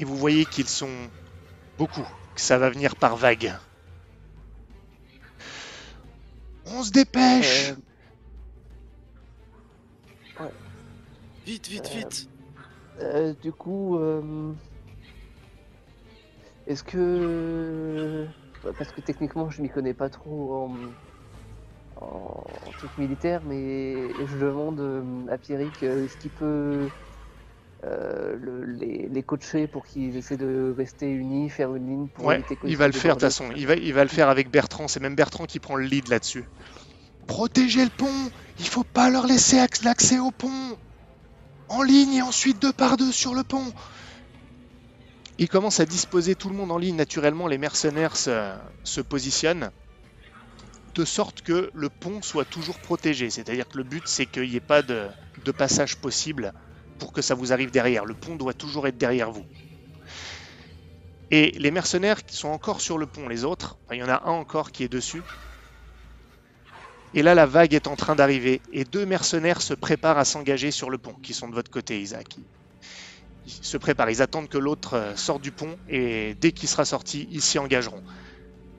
Et vous voyez qu'ils sont beaucoup, que ça va venir par vagues. On se dépêche. Euh, Vite, vite, Euh, vite. Euh, du coup, euh, est-ce que bah, parce que techniquement je m'y connais pas trop en, en truc militaire, mais je demande euh, à Pierrick euh, est-ce qu'il peut euh, le- les, les coacher pour qu'ils essaient de rester unis, faire une ligne pour Ouais, éviter qu'ils il va le faire de toute façon. Il va, il va le faire avec Bertrand. C'est même Bertrand qui prend le lead là-dessus. Protégez le pont Il faut pas leur laisser acc- l'accès au pont En ligne et ensuite deux par deux sur le pont Il commence à disposer tout le monde en ligne. Naturellement, les mercenaires se, se positionnent de sorte que le pont soit toujours protégé. C'est-à-dire que le but, c'est qu'il n'y ait pas de, de passage possible pour que ça vous arrive derrière. Le pont doit toujours être derrière vous. Et les mercenaires qui sont encore sur le pont, les autres, il y en a un encore qui est dessus. Et là, la vague est en train d'arriver. Et deux mercenaires se préparent à s'engager sur le pont, qui sont de votre côté, Isaac. Ils se préparent, ils attendent que l'autre euh, sorte du pont, et dès qu'il sera sorti, ils s'y engageront.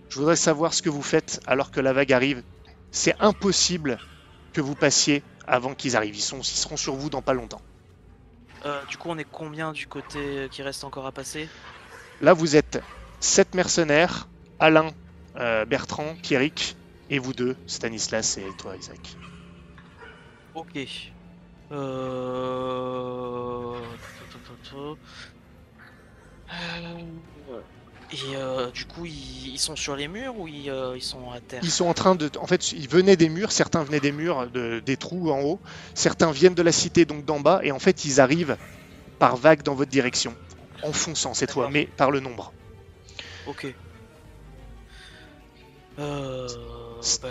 Je voudrais savoir ce que vous faites alors que la vague arrive. C'est impossible que vous passiez avant qu'ils arrivent. Ils, ils seront sur vous dans pas longtemps. Euh, Du coup, on est combien du côté qui reste encore à passer? Là, vous êtes sept mercenaires, Alain, euh, Bertrand, Pierrick, et vous deux, Stanislas et toi, Isaac. Ok. Euh... Et euh, du coup, ils, ils sont sur les murs ou ils, euh, ils sont à terre Ils sont en train de... En fait, ils venaient des murs, certains venaient des murs, de- des trous en haut, certains viennent de la cité, donc d'en bas, et en fait, ils arrivent par vague dans votre direction, en fonçant cette fois, mais par le nombre. Ok. Euh... Bah...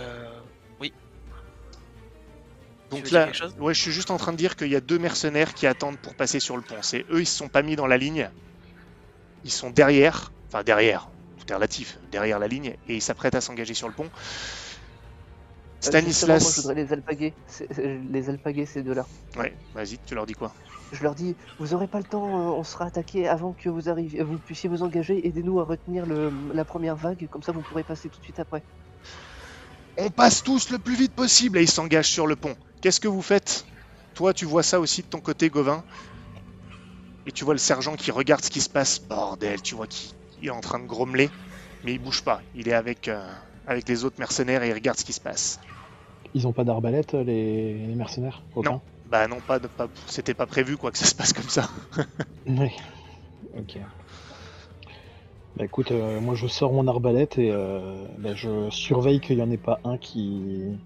Tu Donc là, ouais, je suis juste en train de dire qu'il y a deux mercenaires qui attendent pour passer sur le pont. C'est eux, ils se sont pas mis dans la ligne. Ils sont derrière, enfin derrière, tout est relatif, derrière la ligne, et ils s'apprêtent à s'engager sur le pont. Euh, justement, moi, je Stanislas, voudrais les alpaguer, c'est- les alpaguer ces deux-là. ouais, vas-y, tu leur dis quoi? Je leur dis, vous aurez pas le temps, euh, on sera attaqué avant que vous arriviez, vous puissiez vous engager. Aidez-nous à retenir le, la première vague, comme ça vous pourrez passer tout de suite après. On passe tous le plus vite possible et ils s'engagent sur le pont. Qu'est-ce que vous faites? Toi, tu vois ça aussi de ton côté, Gauvin? Et tu vois le sergent qui regarde ce qui se passe? Bordel, tu vois qu'il il est en train de grommeler, mais il bouge pas. Il est avec, euh, avec les autres mercenaires et il regarde ce qui se passe. Ils ont pas d'arbalète, les... les mercenaires Aucun Non. Bah non, pas, de- pas c'était pas prévu quoi que ça se passe comme ça. Oui. Ok. Bah écoute, euh, moi je sors mon arbalète et euh, bah, je surveille qu'il n'y en ait pas un qui,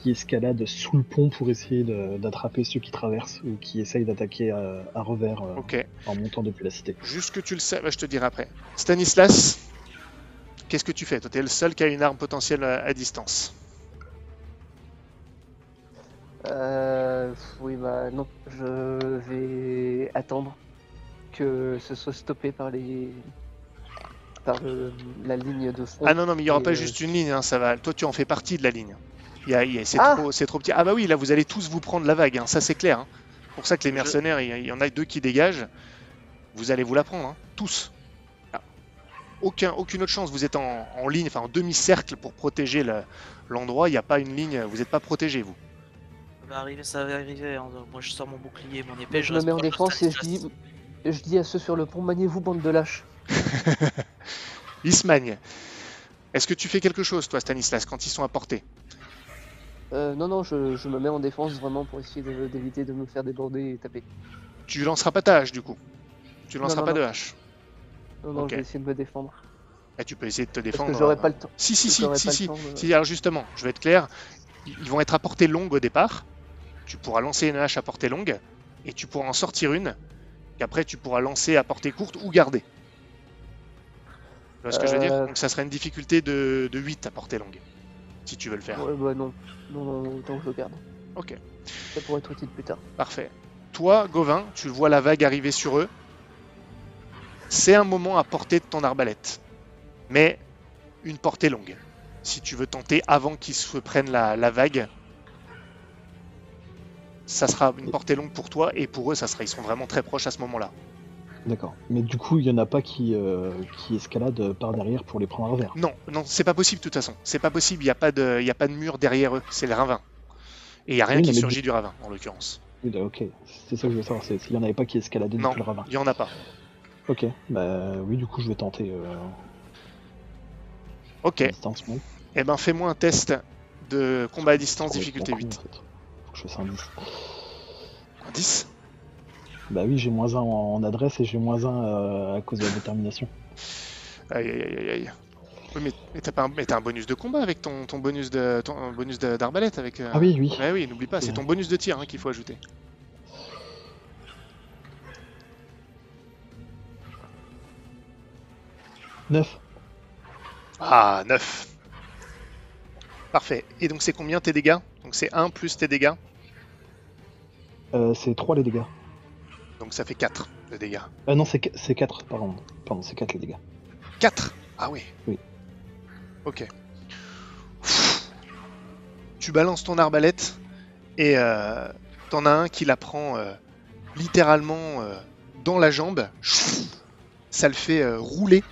qui escalade sous le pont pour essayer d'attraper ceux qui traversent ou qui essayent d'attaquer à, à revers euh, en montant depuis la cité. Juste que tu le sais, bah, je te dirai après. Stanislas, qu'est-ce que tu fais? Toi, t'es le seul qui a une arme potentielle à, à distance. Euh, oui, bah non, je vais attendre que ce soit stoppé par les. par le- la ligne de front. Ah non, non, mais il n'y aura Et, pas euh, juste une ligne, hein, ça va. Toi, tu en fais partie de la ligne. Il y a- il y a- c'est Ah trop, c'est trop petit. Ah bah oui, là, vous allez tous vous prendre la vague, hein, ça c'est clair. hein. C'est pour ça que les mercenaires, il y, en a deux qui dégagent. Vous allez vous la prendre, hein, tous. Ah. Aucun, aucune autre chance. Vous êtes en, en ligne, enfin en demi-cercle pour protéger le- l'endroit. Il n'y a pas une ligne, vous n'êtes pas protégé, vous. Ça va arriver, ça va arriver. hein. Moi, je sors mon bouclier, mon épée. je me mets en défense et je dis, je dis à ceux sur le pont, maniez-vous, bande de lâches. Ismagne, est-ce que tu fais quelque chose, toi, Stanislas, quand ils sont à portée? Euh, non, non, je, je me mets en défense vraiment pour essayer d'éviter de me faire déborder et taper. Tu lanceras pas ta hache, du coup. Tu lanceras non, pas non. de hache. Non, non, je vais essayer de me défendre. Et tu peux essayer de te Parce défendre. que j'aurais euh, pas le temps. Si, si, si, si, si. temps de- Si, alors justement, je vais être clair, ils ils vont être à portée longue au départ. Tu pourras lancer une hache à portée longue et tu pourras en sortir une qu'après tu pourras lancer à portée courte ou garder. Tu vois ce que je veux dire? Euh. Donc ça serait une difficulté de, de 8 à portée longue, si tu veux le faire. Ouais, bah non. Non, non, autant que je le garde. Ok, Ça pourrait être utile plus tard. parfait. Toi, Gauvin, tu vois la vague arriver sur eux. C'est un moment à portée de ton arbalète, mais une portée longue. Si tu veux tenter avant qu'ils se prennent la, la vague, ça sera une portée longue pour toi et pour eux, ça sera, ils sont vraiment très proches à ce moment-là. D'accord. Mais du coup, il y en a pas qui, euh, qui escaladent par derrière pour les prendre à revers. Non, non, c'est pas possible de toute façon. C'est pas possible, il n'y a, pas de- y a pas de mur derrière eux, c'est le ravin. Et il n'y a rien Oui, qui surgit du ravin, en l'occurrence. Oui, bah, ok. C'est ça que je veux savoir, s'il y en avait pas qui escaladaient Non. depuis le ravin. Il n'y en a pas. Ok, bah oui, du coup, je vais tenter euh, Ok, distance même. eh ben fais-moi un test de combat à distance, difficulté trop con, 8. en fait. Faut que je fasse un 10. Un 10 Bah oui, j'ai moins 1 en, en adresse et j'ai moins 1 à cause de la détermination. Aïe aïe aïe aïe aïe. Oui, mais, mais t'as pas un, mais t'as un bonus de combat avec ton, ton bonus de ton bonus de- d'arbalète avec. euh, Ah oui, oui. Ouais, oui, n'oublie pas, c'est ton bonus de tir hein, qu'il faut ajouter. Neuf. Ah, 9. Parfait. Et donc c'est combien tes dégâts? Donc c'est 1 plus tes dégâts? Euh, c'est 3 les dégâts. Donc ça fait 4 de dégâts. Ah non, c'est qu- c'est 4, pardon. Pardon, c'est 4 les dégâts. 4 Ah oui. Oui. Ok. Tu balances ton arbalète et euh, t'en as un qui la prend euh, littéralement euh, dans la jambe. Ça le fait euh, rouler.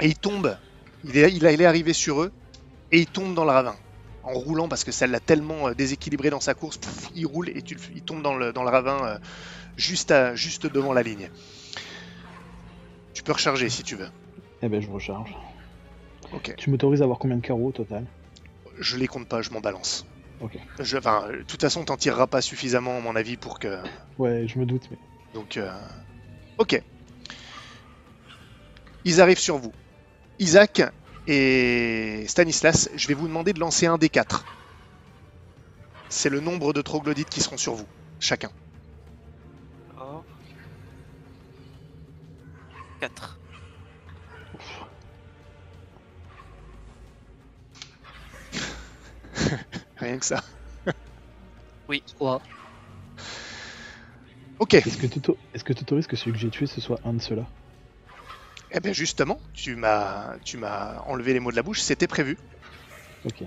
Et il tombe. Il est, il est arrivé sur eux et il tombe dans le ravin. En roulant parce que ça l'a tellement euh, déséquilibré dans sa course. Il roule et tu, il tombe dans le, dans le ravin euh, juste, à- juste devant la ligne. Tu peux recharger si tu veux. Eh ben, je recharge. Ok. Tu m'autorises à avoir combien de carreaux au total? Je les compte pas, je m'en balance. Ok. Je, enfin, de toute façon, t'en tireras pas suffisamment, à mon avis, pour que. Ouais, je me doute, mais. Donc, euh, ok. Ils arrivent sur vous. Isaac et Stanislas, je vais vous demander de lancer un des quatre. C'est le nombre de troglodytes qui seront sur vous, chacun. D'accord. 4. Rien que ça. 3. Ok. Est-ce que tu est-ce que tu autorises que celui que j'ai tué ce soit un de ceux-là? Eh bien, justement, tu m'as, tu m'as enlevé les mots de la bouche. C'était prévu. Ok.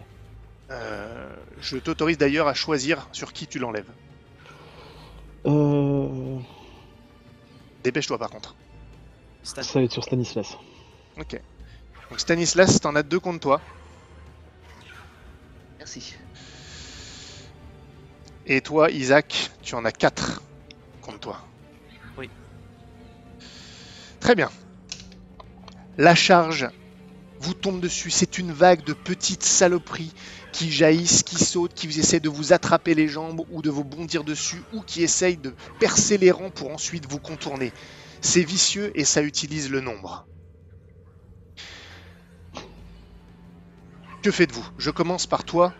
Euh, je t'autorise d'ailleurs à choisir sur qui tu l'enlèves. Euh... Dépêche-toi, par contre. Stan. Ça va être sur Stanislas. Ok. Donc Stanislas, t'en as deux contre toi. Merci. Et toi, Isaac, tu en as quatre contre toi. Oui. Très bien. La charge vous tombe dessus. C'est une vague de petites saloperies qui jaillissent, qui sautent, qui essaient de vous attraper les jambes ou de vous bondir dessus ou qui essayent de percer les rangs pour ensuite vous contourner. C'est vicieux et ça utilise le nombre. Que faites-vous? Je commence par toi,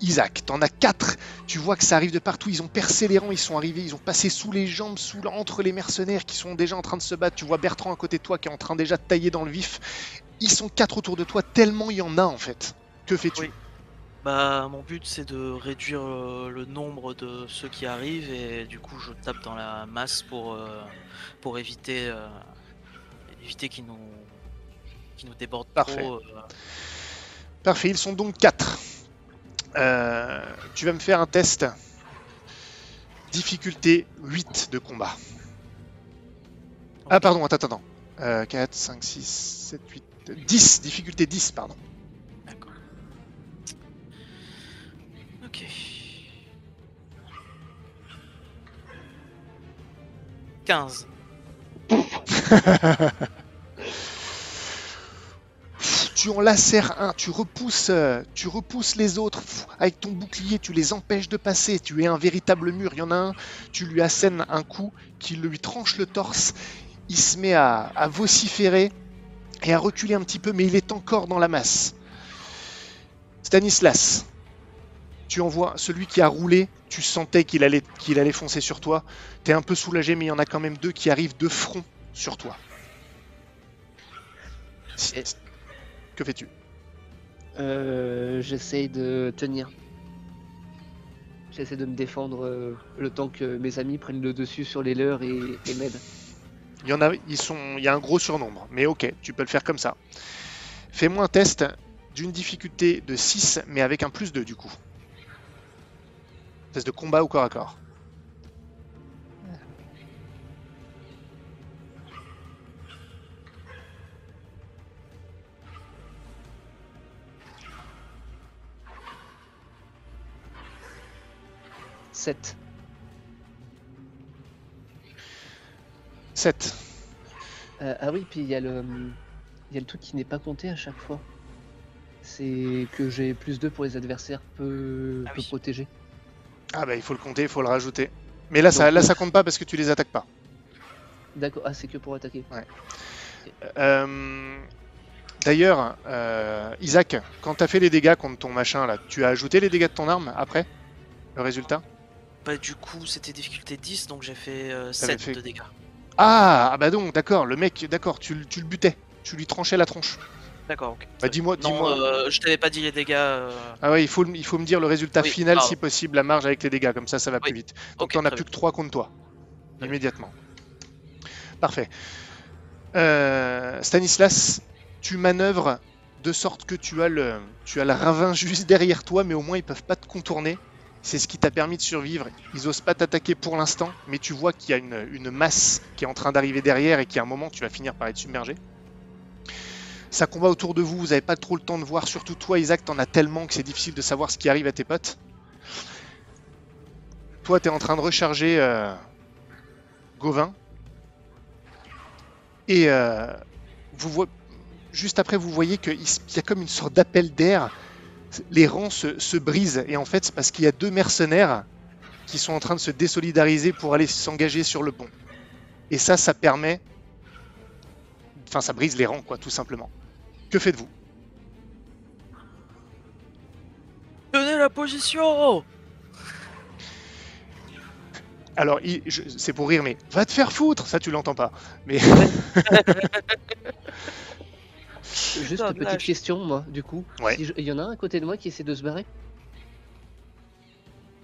Isaac. T'en as quatre. Tu vois que ça arrive de partout. Ils ont percé les rangs, ils sont arrivés, ils ont passé sous les jambes, sous entre les mercenaires qui sont déjà en train de se battre. Tu vois Bertrand à côté de toi qui est en train déjà de tailler dans le vif. Ils sont quatre autour de toi, tellement il y en a en fait. Que fais-tu Oui. Bah, mon but c'est de réduire euh, le nombre de ceux qui arrivent et du coup je tape dans la masse pour, euh, pour éviter, euh, éviter qu'ils nous, qu'ils nous débordent Parfait. trop. Parfait, ils sont donc quatre. Euh, tu vas me faire un test. Difficulté 8 de combat. Ah pardon, attends, attends. Euh, 4, 5, 6, 7, 8, 10. Difficulté 10, pardon. D'accord. Ok. 15. tu en lacères un, tu repousses, euh, tu repousses les autres avec ton bouclier, tu les empêches de passer. Tu es un véritable mur. Il y en a un, tu lui assènes un coup qui lui tranche le torse. Il se met à, à vociférer et à reculer un petit peu, mais il est encore dans la masse. Stanislas, tu envoies celui qui a roulé. Tu sentais qu'il allait, qu'il allait foncer sur toi. T'es un peu soulagé, mais il y en a quand même deux qui arrivent de front sur toi. Que fais-tu Euh, J'essaye de tenir. J'essaie de me défendre euh, le temps que mes amis prennent le dessus sur les leurs et, et m'aident. Il y en a, ils sont, il y a un gros surnombre, mais ok, tu peux le faire comme ça. Fais-moi un test d'une difficulté de 6, mais avec un plus 2 du coup. Test de combat au corps à corps. 7. 7. Euh, ah oui, puis il y, a le- il y a le truc qui n'est pas compté à chaque fois. C'est que j'ai plus 2 pour les adversaires peu, Ah peu oui. protégés. Ah bah il faut le compter, il faut le rajouter. Mais là ça, là ça compte pas parce que tu les attaques pas. D'accord, ah c'est que pour attaquer. Euh, D'ailleurs, euh, Isaac, quand t'as fait les dégâts contre ton machin là, tu as ajouté les dégâts de ton arme après Le résultat? Bah, du coup, c'était difficulté 10, donc j'ai fait euh, T'avais 7 fait- de dégâts. ah, ah bah donc, d'accord, le mec, d'accord, tu, le- tu le butais, tu lui tranchais la tronche. D'accord, ok. Bah dis-moi, dis-moi. euh, je t'avais pas dit les dégâts. euh, Ah ouais, il faut, le- il faut me dire le résultat Oui, final pardon. si possible, la marge avec les dégâts, comme ça ça va Oui. plus vite. Donc t'en as plus que 3 contre toi, immédiatement. Parfait. Euh, Stanislas, tu manœuvres de sorte que tu as, le, tu as le ravin juste derrière toi, mais au moins ils peuvent pas te contourner. C'est ce qui t'a permis de survivre. Ils osent pas t'attaquer pour l'instant, mais tu vois qu'il y a une, masse qui est en train d'arriver derrière et qu'à un moment tu vas finir par être submergé. Ça combat autour de vous, vous n'avez pas trop le temps de voir, surtout toi Isaac, t'en as tellement que c'est difficile de savoir ce qui arrive à tes potes. Toi, t'es en train de recharger euh, Gauvin. Et euh, juste après, vous voyez qu'il y a comme une sorte d'appel d'air. Les rangs se, se brisent. Et en fait, c'est parce qu'il y a deux mercenaires qui sont en train de se désolidariser pour aller s'engager sur le pont. Et ça, ça permet... Enfin, ça brise les rangs, quoi, tout simplement. Que faites-vous? Tenez la position Alors, c'est pour rire, mais va te faire foutre Ça, tu l'entends pas. Mais Juste une petite question, moi, du coup. Ouais. Si je- Il y en a un à côté de moi qui essaie de se barrer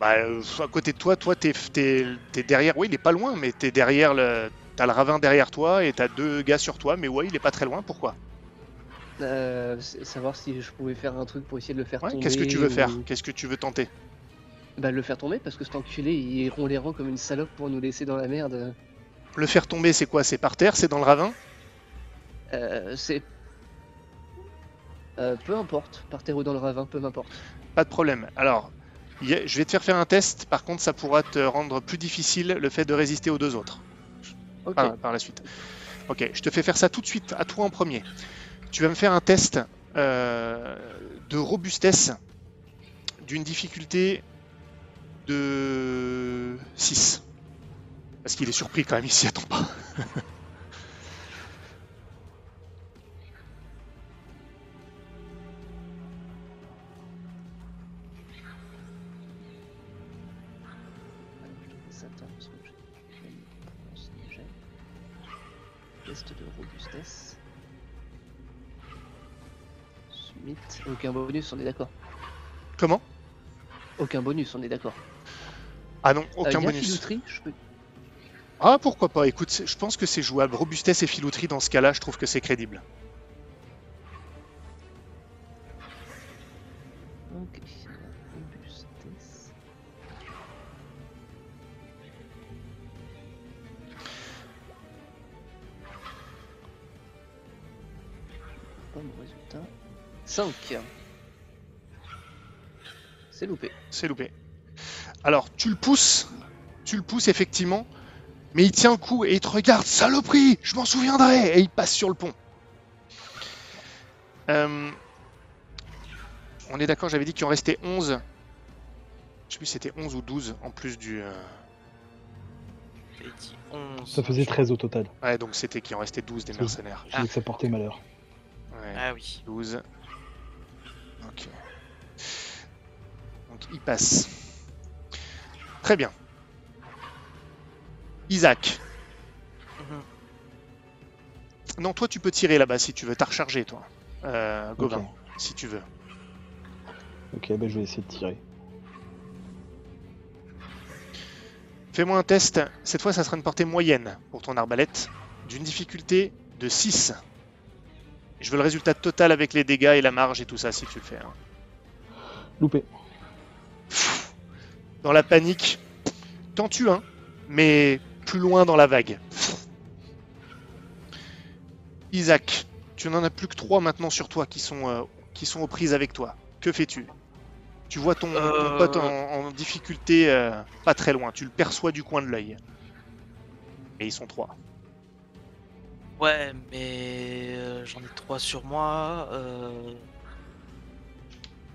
bah, euh, à côté de toi, toi, t'es, t'es- t'es derrière. Oui, il est pas loin, mais t'es derrière le. T'as le ravin derrière toi et t'as deux gars sur toi, mais ouais, il est pas très loin. Pourquoi? Euh, Savoir si je pouvais faire un truc pour essayer de le faire Ouais, tomber. Qu'est-ce que tu veux faire? Qu'est-ce que tu veux tenter? Bah, le faire tomber parce que cet enculé il rompt les rangs comme une salope pour nous laisser dans la merde. Le faire tomber, c'est quoi? C'est par terre? C'est dans le ravin? Euh, c'est. Euh, peu importe, par terre ou dans le ravin, peu m'importe. Pas de problème. Alors, il y a- je vais te faire faire un test. Par contre, ça pourra te rendre plus difficile le fait de résister aux deux autres. Ok. par, par la suite. Ok, je te fais faire ça tout de suite, à toi en premier. Tu vas me faire un test euh, de robustesse d'une difficulté de 6. Parce qu'il est surpris quand même, il s'y attend pas. Aucun bonus, on est d'accord. Comment? Aucun bonus, on est d'accord. Ah non, Euh, aucun y a bonus. filouterie, je peux... Ah pourquoi pas, écoute, je pense que c'est jouable. Robustesse et filouterie dans ce cas-là, je trouve que c'est crédible. Ok. Robustesse. Pas mon résultat. 5. C'est loupé. C'est loupé. Alors, tu le pousses, tu le pousses effectivement, mais il tient le coup et il te regarde, saloperie, je m'en souviendrai, et il passe sur le pont. Euh, on est d'accord, j'avais dit qu'il en restait 11. Je sais plus si c'était 11 ou 12 en plus du... euh, dit 11. Ça faisait 13 au total. Ouais, donc c'était qu'il en restait 12 des mercenaires. J'ai dit que ça portait malheur. Ouais, Ah oui. 12. Ok. Donc il passe. Très bien. Isaac. Mhm. Non, toi tu peux tirer là-bas si tu veux. T'as rechargé toi. Euh, Gauvin, si tu veux. Ok, bah, je vais essayer de tirer. Fais-moi un test. Cette fois, ça sera une portée moyenne pour ton arbalète. D'une difficulté de 6. Je veux le résultat total avec les dégâts et la marge et tout ça si tu le fais. hein. Loupé. Dans la panique, t'en tues un, mais plus loin dans la vague. Isaac, tu n'en as plus que trois maintenant sur toi qui sont, euh, qui sont aux prises avec toi. Que fais-tu? Tu vois ton, ton Euh. pote en, en difficulté euh, pas très loin. Tu le perçois du coin de l'œil. Et ils sont trois. Ouais, mais j'en ai trois sur moi.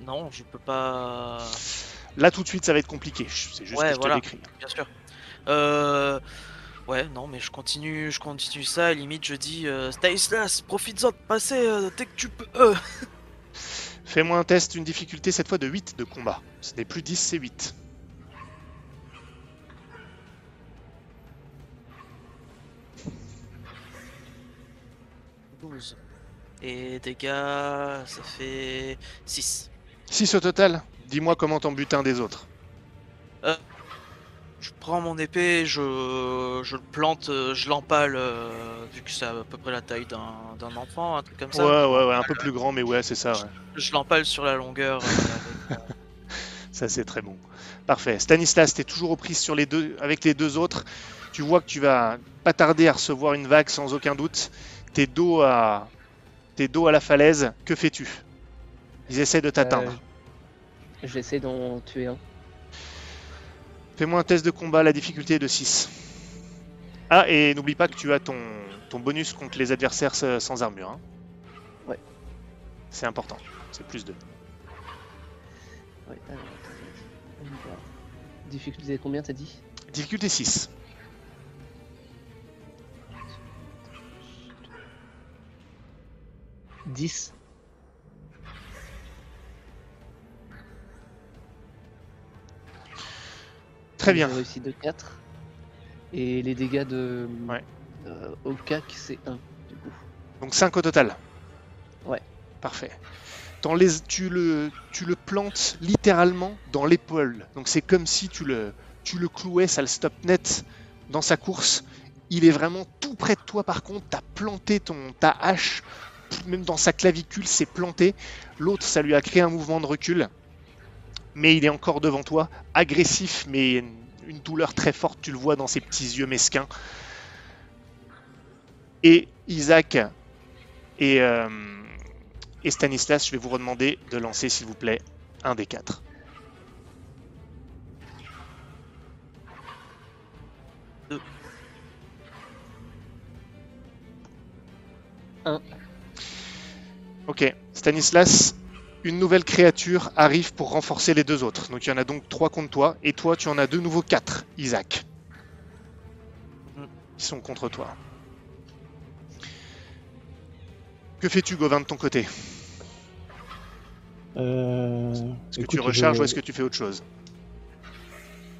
Non, je peux pas. Là, tout de suite, ça va être compliqué. C'est juste Ouais, que je voilà. te décris. Bien sûr. Euh... Ouais, non, mais je continue, je continue ça. À limite, je dis euh, Stanislas, profites-en de passer euh, dès que tu peux. Euh. Fais-moi un test, une difficulté cette fois de 8 de combat. Ce n'est plus 10, c'est 8. Douze. Et dégâts, ça fait 6. 6 au total? Dis-moi comment t'en butes un des autres. Je prends mon épée, je, je le plante, euh, je l'empale, euh, vu que c'est à peu près la taille d'un d'un enfant, un truc comme ça. Ouais, ouais, ouais, un peu plus grand, mais ouais, c'est ça. ouais. Je l'empale sur la longueur. euh, avec, Ça, c'est très bon. Parfait. Stanislas, t'es toujours aux prises sur les deux, avec les deux autres. Tu vois que tu vas pas tarder à recevoir une vague sans aucun doute. T'es dos à, t'es dos à la falaise. Que fais-tu? Ils essaient de t'atteindre. J'essaie d'en tuer un. Fais-moi un test de combat, la difficulté est de 6. Ah, et n'oublie pas que tu as ton, ton bonus contre les adversaires sans armure. hein. Ouais. C'est important. C'est plus 2. Ouais, alors. Difficulté combien t'as dit? Difficulté 6. « 10 Très bien. Réussi de 4. Et les dégâts de. Ouais. euh, au cac, c'est 1, du coup. Donc 5 au total. Ouais. Parfait. Dans les, tu, le, tu le plantes littéralement dans l'épaule. Donc c'est comme si tu le, tu le clouais, ça le stop net dans sa course. Il est vraiment tout près de toi par contre. Tu as planté ton, ta hache, même dans sa clavicule, c'est planté. L'autre, ça lui a créé un mouvement de recul. Mais il est encore devant toi, agressif, mais une- douleur très forte. Tu le vois dans ses petits yeux mesquins. Et Isaac et, euh, et Stanislas, je vais vous redemander de lancer, s'il vous plaît, un des quatre. Deux. Un. Ok, Stanislas, une nouvelle créature arrive pour renforcer les deux autres. Donc il y en a donc trois contre toi, et toi tu en as de nouveau quatre, Isaac. Mm. Ils sont contre toi. Que fais-tu, Gauvin, de ton côté? Euh, Est-ce que écoute, tu recharges je- ou est-ce que tu fais autre chose?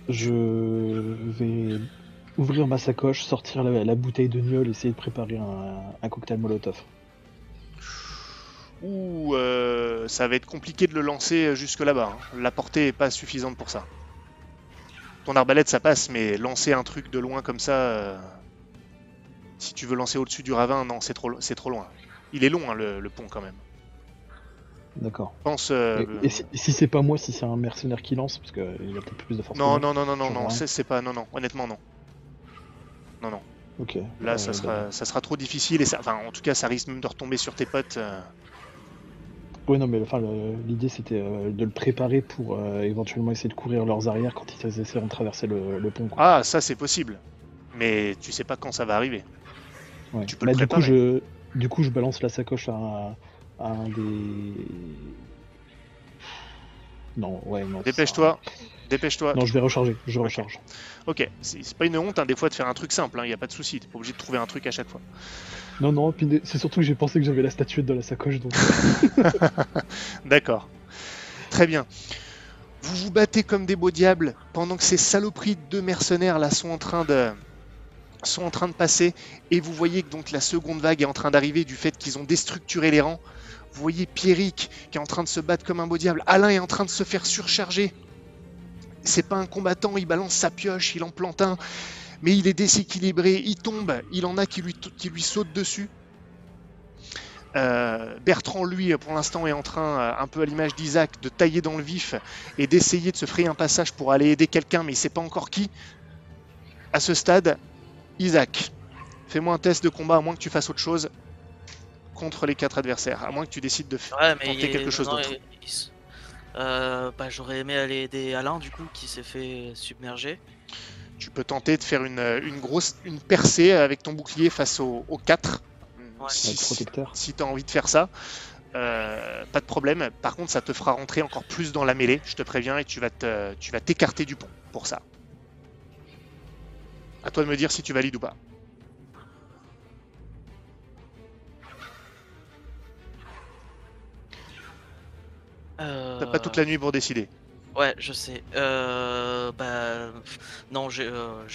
Je vais ouvrir ma sacoche, sortir la, la bouteille de gnôle, essayer de préparer un, un cocktail molotov. Ou euh, ça va être compliqué de le lancer jusque là-bas. hein. La portée est pas suffisante pour ça. Ton arbalète ça passe, mais lancer un truc de loin comme ça, euh, si tu veux lancer au-dessus du ravin, non, c'est trop, c'est trop loin. Il est long hein, le, le pont quand même. D'accord. Pense. euh, Et, et si, si c'est pas moi, si c'est un mercenaire qui lance, parce qu'il a peut-être plus de force. non, non, non, non, non, non, c'est pas, non, non, honnêtement non. Non, non. Ok. Là, Euh, ça sera, ça sera trop difficile et ça, enfin, en tout cas, ça risque même de retomber sur tes potes. Oui, non, mais enfin, l'idée c'était euh, de le préparer pour euh, éventuellement essayer de courir leurs arrières quand ils essaieront de traverser le, le pont. quoi. Ah, ça c'est possible, mais tu sais pas quand ça va arriver. Ouais. tu peux le Bah, du coup, préparer. je, du coup, je balance la sacoche à un, à un des. Non, ouais, non. ça- Dépêche-toi, dépêche-toi. Non, je vais recharger. Je recharge. Ok, c'est pas une honte hein, des fois de faire un truc simple, il n'y a pas de souci, t'es pas obligé de trouver un truc à chaque fois. Non, non. C'est surtout que j'ai pensé que j'avais la statuette dans la sacoche, donc. D'accord. Très bien. Vous vous battez comme des beaux diables pendant que ces saloperies de mercenaires là sont en train de sont en train de passer et vous voyez que donc la seconde vague est en train d'arriver du fait qu'ils ont déstructuré les rangs. Vous voyez Pierrick qui est en train de se battre comme un beau diable. Alain est en train de se faire surcharger. C'est pas un combattant, il balance sa pioche, il en plante un, mais il est déséquilibré, il tombe, il en a qui lui, qui lui sautent dessus. Euh, Bertrand, lui, pour l'instant, est en train, euh, un peu à l'image d'Isaac, de tailler dans le vif et d'essayer de se frayer un passage pour aller aider quelqu'un, mais il sait pas encore qui. À ce stade, Isaac, fais-moi un test de combat, à moins que tu fasses autre chose contre les quatre adversaires, à moins que tu décides de faire. Ouais, mais Tenter quelque chose d'autre. Euh, bah, j'aurais aimé aller aider Alain du coup qui s'est fait submerger. Tu peux tenter de faire une, une grosse une percée avec ton bouclier face aux, aux 4. Ouais. Si, si tu as envie de faire ça, euh, pas de problème. Par contre, ça te fera rentrer encore plus dans la mêlée, je te préviens, et tu vas te- tu vas t'écarter du pont pour ça. À toi de me dire si tu valides ou pas. Euh, T'as pas toute la nuit pour décider. Ouais, je sais. Euh, bah, non, j'ai euh,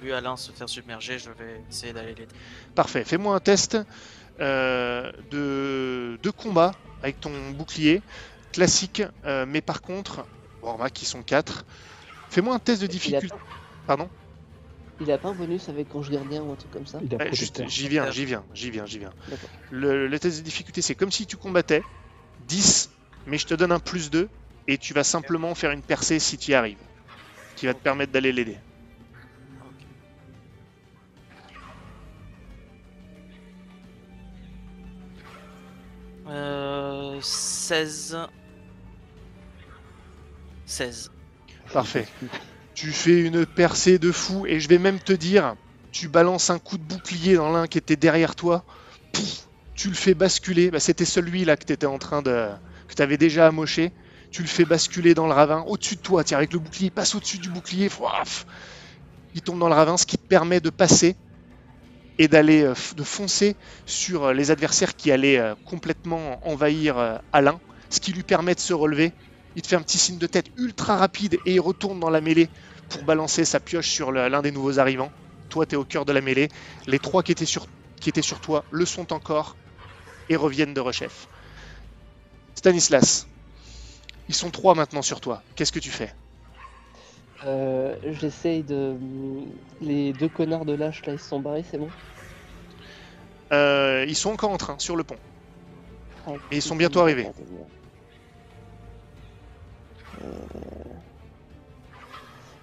vu Alain se faire submerger. Je vais essayer d'aller l'aider. Parfait. Fais-moi un test euh, de, de combat avec ton bouclier classique, euh, mais par contre, bon, qu'ils sont 4. Fais-moi un test de difficulté. pas, Pardon? Il a pas un bonus avec Ange Gardien ou un truc comme ça? Ouais, juste, j'y viens, j'y viens, j'y viens, j'y viens. Le, le test de difficulté, c'est comme si tu combattais 10, mais je te donne un plus 2 et tu vas simplement faire une percée si tu y arrives, qui va te permettre d'aller l'aider. Euh, 16. 16. Parfait. Tu fais une percée de fou et je vais même te dire, tu balances un coup de bouclier dans l'un qui était derrière toi, pouf, tu le fais basculer, bah, c'était celui-là que tu étais en train de... que tu avais déjà amoché, tu le fais basculer dans le ravin, au-dessus de toi, tiens, avec le bouclier, il passe au-dessus du bouclier, fouaf, il tombe dans le ravin, ce qui te permet de passer et d'aller euh, de foncer sur euh, les adversaires qui allaient euh, complètement envahir Alain, ce qui lui permet de se relever. Il te fait un petit signe de tête ultra rapide et il retourne dans la mêlée pour balancer sa pioche sur l'un des nouveaux arrivants. Toi, tu es au cœur de la mêlée. Les trois qui étaient, sur, qui étaient sur toi le sont encore et reviennent de rechef. Stanislas, ils sont trois maintenant sur toi. Qu'est-ce que tu fais Euh, J'essaye de. Les deux connards de lâche là, ils se sont barrés, c'est bon Euh, Ils sont encore en train sur le pont. Ah, Et ils sont bientôt arrivés. Euh,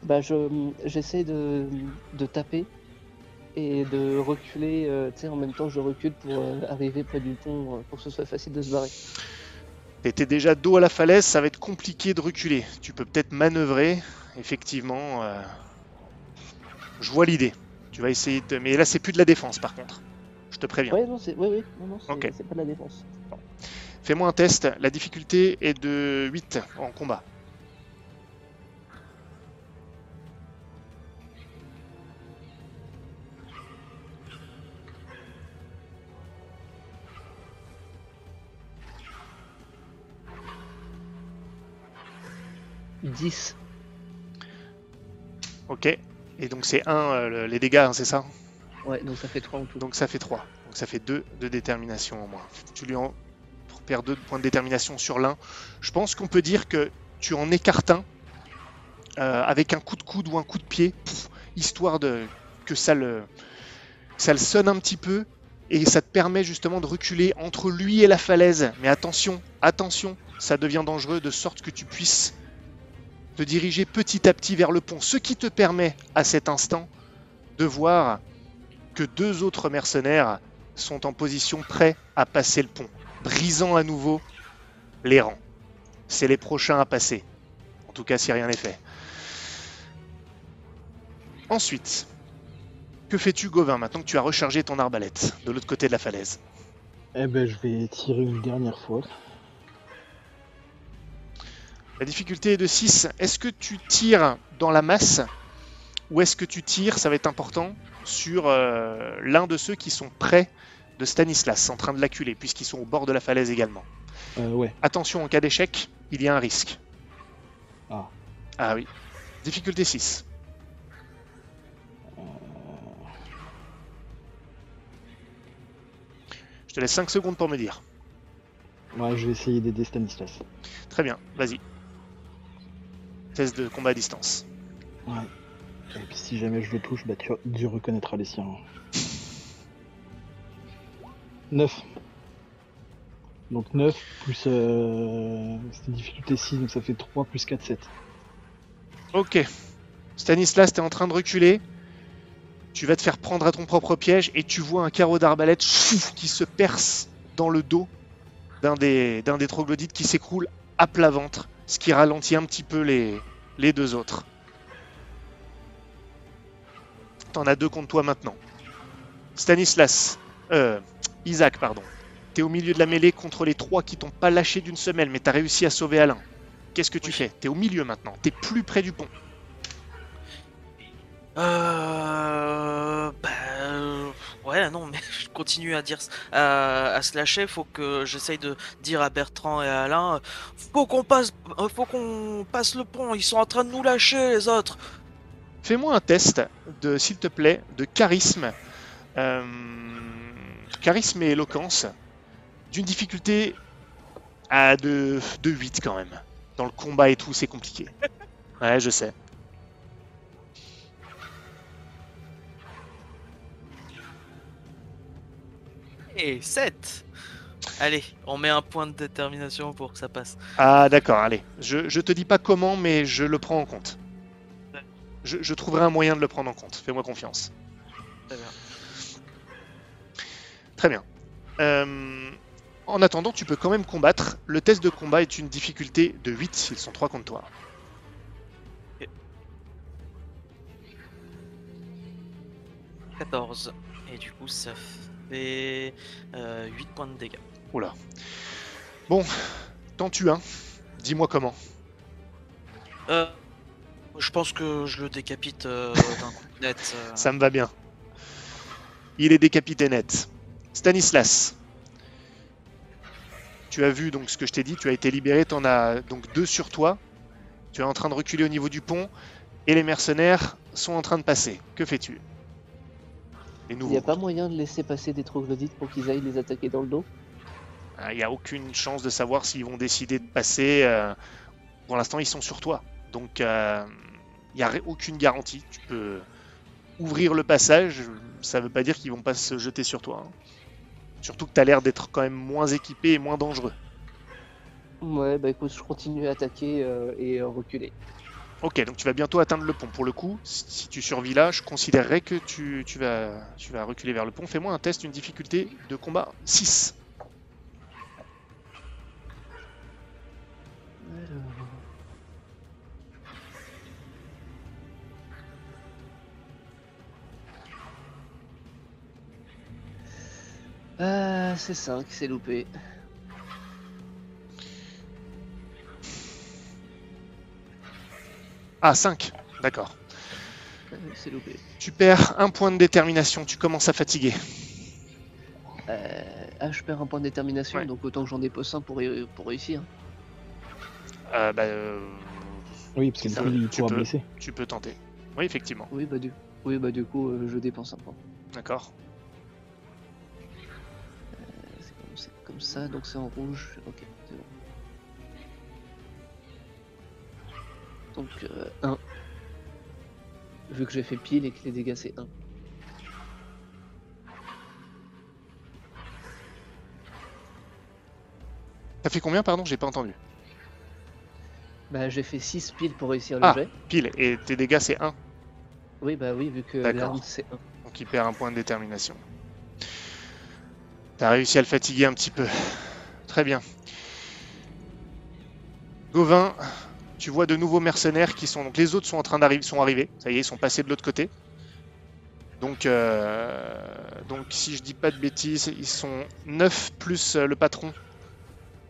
Bah, je j'essaie de, de taper et de reculer. euh, tu sais, en même temps, je recule pour euh, arriver près du pont euh, pour que ce soit facile de se barrer. T'étais déjà dos à la falaise, ça va être compliqué de reculer. Tu peux peut-être manœuvrer, effectivement. euh, Je vois l'idée. Tu vas essayer de... Mais là, c'est plus de la défense, par contre. Je te préviens. Ouais, non, c'est ouais, ouais, non, non, c'est Ok. c'est pas de la défense. Fais-moi un test. La difficulté est de 8 en combat. « 10. Ok. Et donc c'est 1 les dégâts, hein, c'est ça? Ouais, donc ça fait 3 en tout. Donc ça fait 3. Donc ça fait 2 de détermination en moins. Tu lui en perds 2 points de détermination sur l'un. Je pense qu'on peut dire que tu en écartes un euh, avec un coup de coude ou un coup de pied, pff, histoire de que ça le, ça le sonne un petit peu et ça te permet justement de reculer entre lui et la falaise. Mais attention, attention, ça devient dangereux de sorte que tu puisses te diriger petit à petit vers le pont, ce qui te permet à cet instant de voir que deux autres mercenaires sont en position prêts à passer le pont, brisant à nouveau les rangs. C'est les prochains à passer. En tout cas, si rien n'est fait. Ensuite, que fais-tu, Gauvin, maintenant que tu as rechargé ton arbalète de l'autre côté de la falaise? Eh ben, je vais tirer une dernière fois. La difficulté est de 6. Est-ce que tu tires dans la masse ou est-ce que tu tires, ça va être important, sur euh, l'un de ceux qui sont près de Stanislas, en train de l'acculer, puisqu'ils sont au bord de la falaise également Euh, ouais. Attention, en cas d'échec, il y a un risque. Ah. Ah oui. Difficulté 6. Je te laisse 5 secondes pour me dire. Ouais, je vais essayer d'aider Stanislas. Très bien, vas-y. Test de combat à distance. Ouais. Et puis si jamais je le touche, bah tu, tu reconnaîtras les siens. 9. Donc 9 plus... Euh, C'était difficulté 6, donc ça fait 3 plus 4, 7. Ok. Stanislas, t'es en train de reculer. Tu vas te faire prendre à ton propre piège et tu vois un carreau d'arbalète qui se perce dans le dos d'un des, d'un des troglodytes qui s'écroule à plat ventre, ce qui ralentit un petit peu les, les deux autres. T'en as deux contre toi maintenant. Stanislas, euh, Isaac, pardon. T'es au milieu de la mêlée contre les trois qui t'ont pas lâché d'une semelle, mais t'as réussi à sauver Alain. Qu'est-ce que tu Oui. fais? T'es au milieu maintenant, t'es plus près du pont. Euh... Bah... Ouais, non, mais je continue à dire... À, à se lâcher, faut que j'essaye de dire à Bertrand et à Alain... Faut qu'on passe... euh, Faut qu'on passe le pont, ils sont en train de nous lâcher, les autres Fais-moi un test, de, s'il te plaît, de charisme. Euh, charisme et éloquence. D'une difficulté à de, de 8 quand même. Dans le combat et tout, c'est compliqué. Ouais, je sais. Et 7 Allez, on met un point de détermination pour que ça passe. Ah d'accord, allez. Je, je te dis pas comment, mais je le prends en compte. Je, je trouverai un moyen de le prendre en compte. Fais-moi confiance. Très bien. Très bien. Euh, en attendant, tu peux quand même combattre. Le test de combat est une difficulté de 8. Ils sont 3 contre toi. 14. Et du coup, ça fait euh, 8 points de dégâts. Oula. Bon, t'en tues un. Dis-moi comment. Euh, je pense que je le décapite euh, d'un coup net. euh. Ça me va bien. Il est décapité net. Stanislas. Tu as vu donc ce que je t'ai dit, tu as été libéré, tu en as donc deux sur toi. Tu es en train de reculer au niveau du pont et les mercenaires sont en train de passer. Que fais-tu? Il n'y a pas moyen de laisser passer des troglodytes pour qu'ils aillent les attaquer dans le dos Ah, Il n'y a aucune chance de savoir s'ils vont décider de passer. euh, Pour l'instant, ils sont sur toi. Donc, euh, il n'y a aucune garantie. Tu peux ouvrir le passage. Ça ne veut pas dire qu'ils vont pas se jeter sur toi. hein. Surtout que tu as l'air d'être quand même moins équipé et moins dangereux. Ouais, bah écoute, je continue à attaquer euh, et reculer. Ok, donc tu vas bientôt atteindre le pont. Pour le coup, si tu survis là, je considérerais que tu, vas, tu vas reculer vers le pont. Fais-moi un test, une difficulté de combat 6. Alors. Euh, c'est 5, c'est loupé. Ah, 5. D'accord. Euh, c'est loupé. Tu perds un point de détermination. Tu commences à fatiguer. Euh, ah, je perds un point de détermination, Ouais. donc autant que j'en dépose un pour, pour réussir. Euh, bah, euh, Oui, parce que Tu tu peux. blesser. tu peux tenter. Oui, effectivement. Oui, bah du, oui, bah, du coup, euh, je dépense un point. D'accord. Euh, c'est comme, c'est comme ça, donc c'est en rouge. Ok, Donc, 1. Vu que j'ai fait pile et que les dégâts c'est 1. T'as fait combien, pardon? J'ai pas entendu. Bah, j'ai fait 6 piles pour réussir le Ah. jet. Pile. Et tes dégâts, c'est 1. Oui, bah oui, vu que l'arme c'est 1. Donc il perd un point de détermination. T'as réussi à le fatiguer un petit peu. Très bien. Gauvin, tu vois de nouveaux mercenaires qui sont. Donc les autres sont en train d'arriver, sont arrivés. Ça y est, ils sont passés de l'autre côté. Donc, euh, donc si je dis pas de bêtises, ils sont 9 plus euh, le patron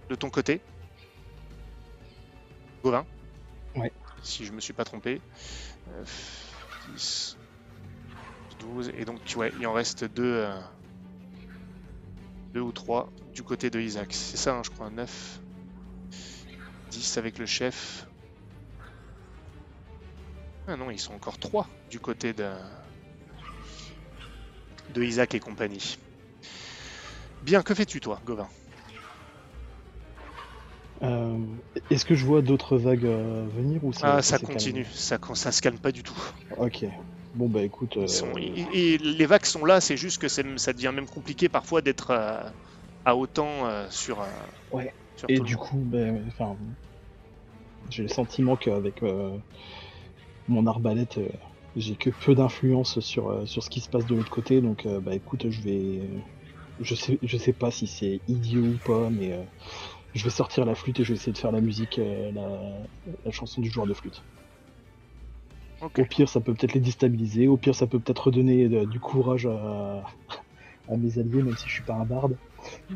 de ton côté. Gauvin. Ouais. Si je me suis pas trompé. 9, 10, 12. Et donc, ouais, il en reste 2 deux ou 3 du côté de Isaac. C'est ça, hein, je crois. 9, 10 avec le chef. Ah non, ils sont encore 3 du côté de, de Isaac et compagnie. Bien, que fais-tu, toi, Gauvin? Euh, Est-ce que je vois d'autres vagues euh, venir ou Ah, ça continue, ça, ça se calme pas du tout. Ok. Bon bah écoute. euh, sont- et, et les vagues sont là, c'est juste que ça devient même compliqué parfois d'être euh, à autant euh, sur, euh, Ouais. sur Et du coup, ben, enfin, j'ai le sentiment qu'avec euh, mon arbalète, euh, j'ai que peu d'influence sur, euh, sur ce qui se passe de l'autre côté. Donc, euh, bah écoute, je vais. Je sais, je sais pas si c'est idiot ou pas, mais euh, je vais sortir la flûte et je vais essayer de faire la musique, euh, la, la chanson du joueur de flûte. Au pire, ça peut peut-être les déstabiliser. Au pire, ça peut peut-être redonner euh, du courage à, à mes alliés, même si je suis pas un barde.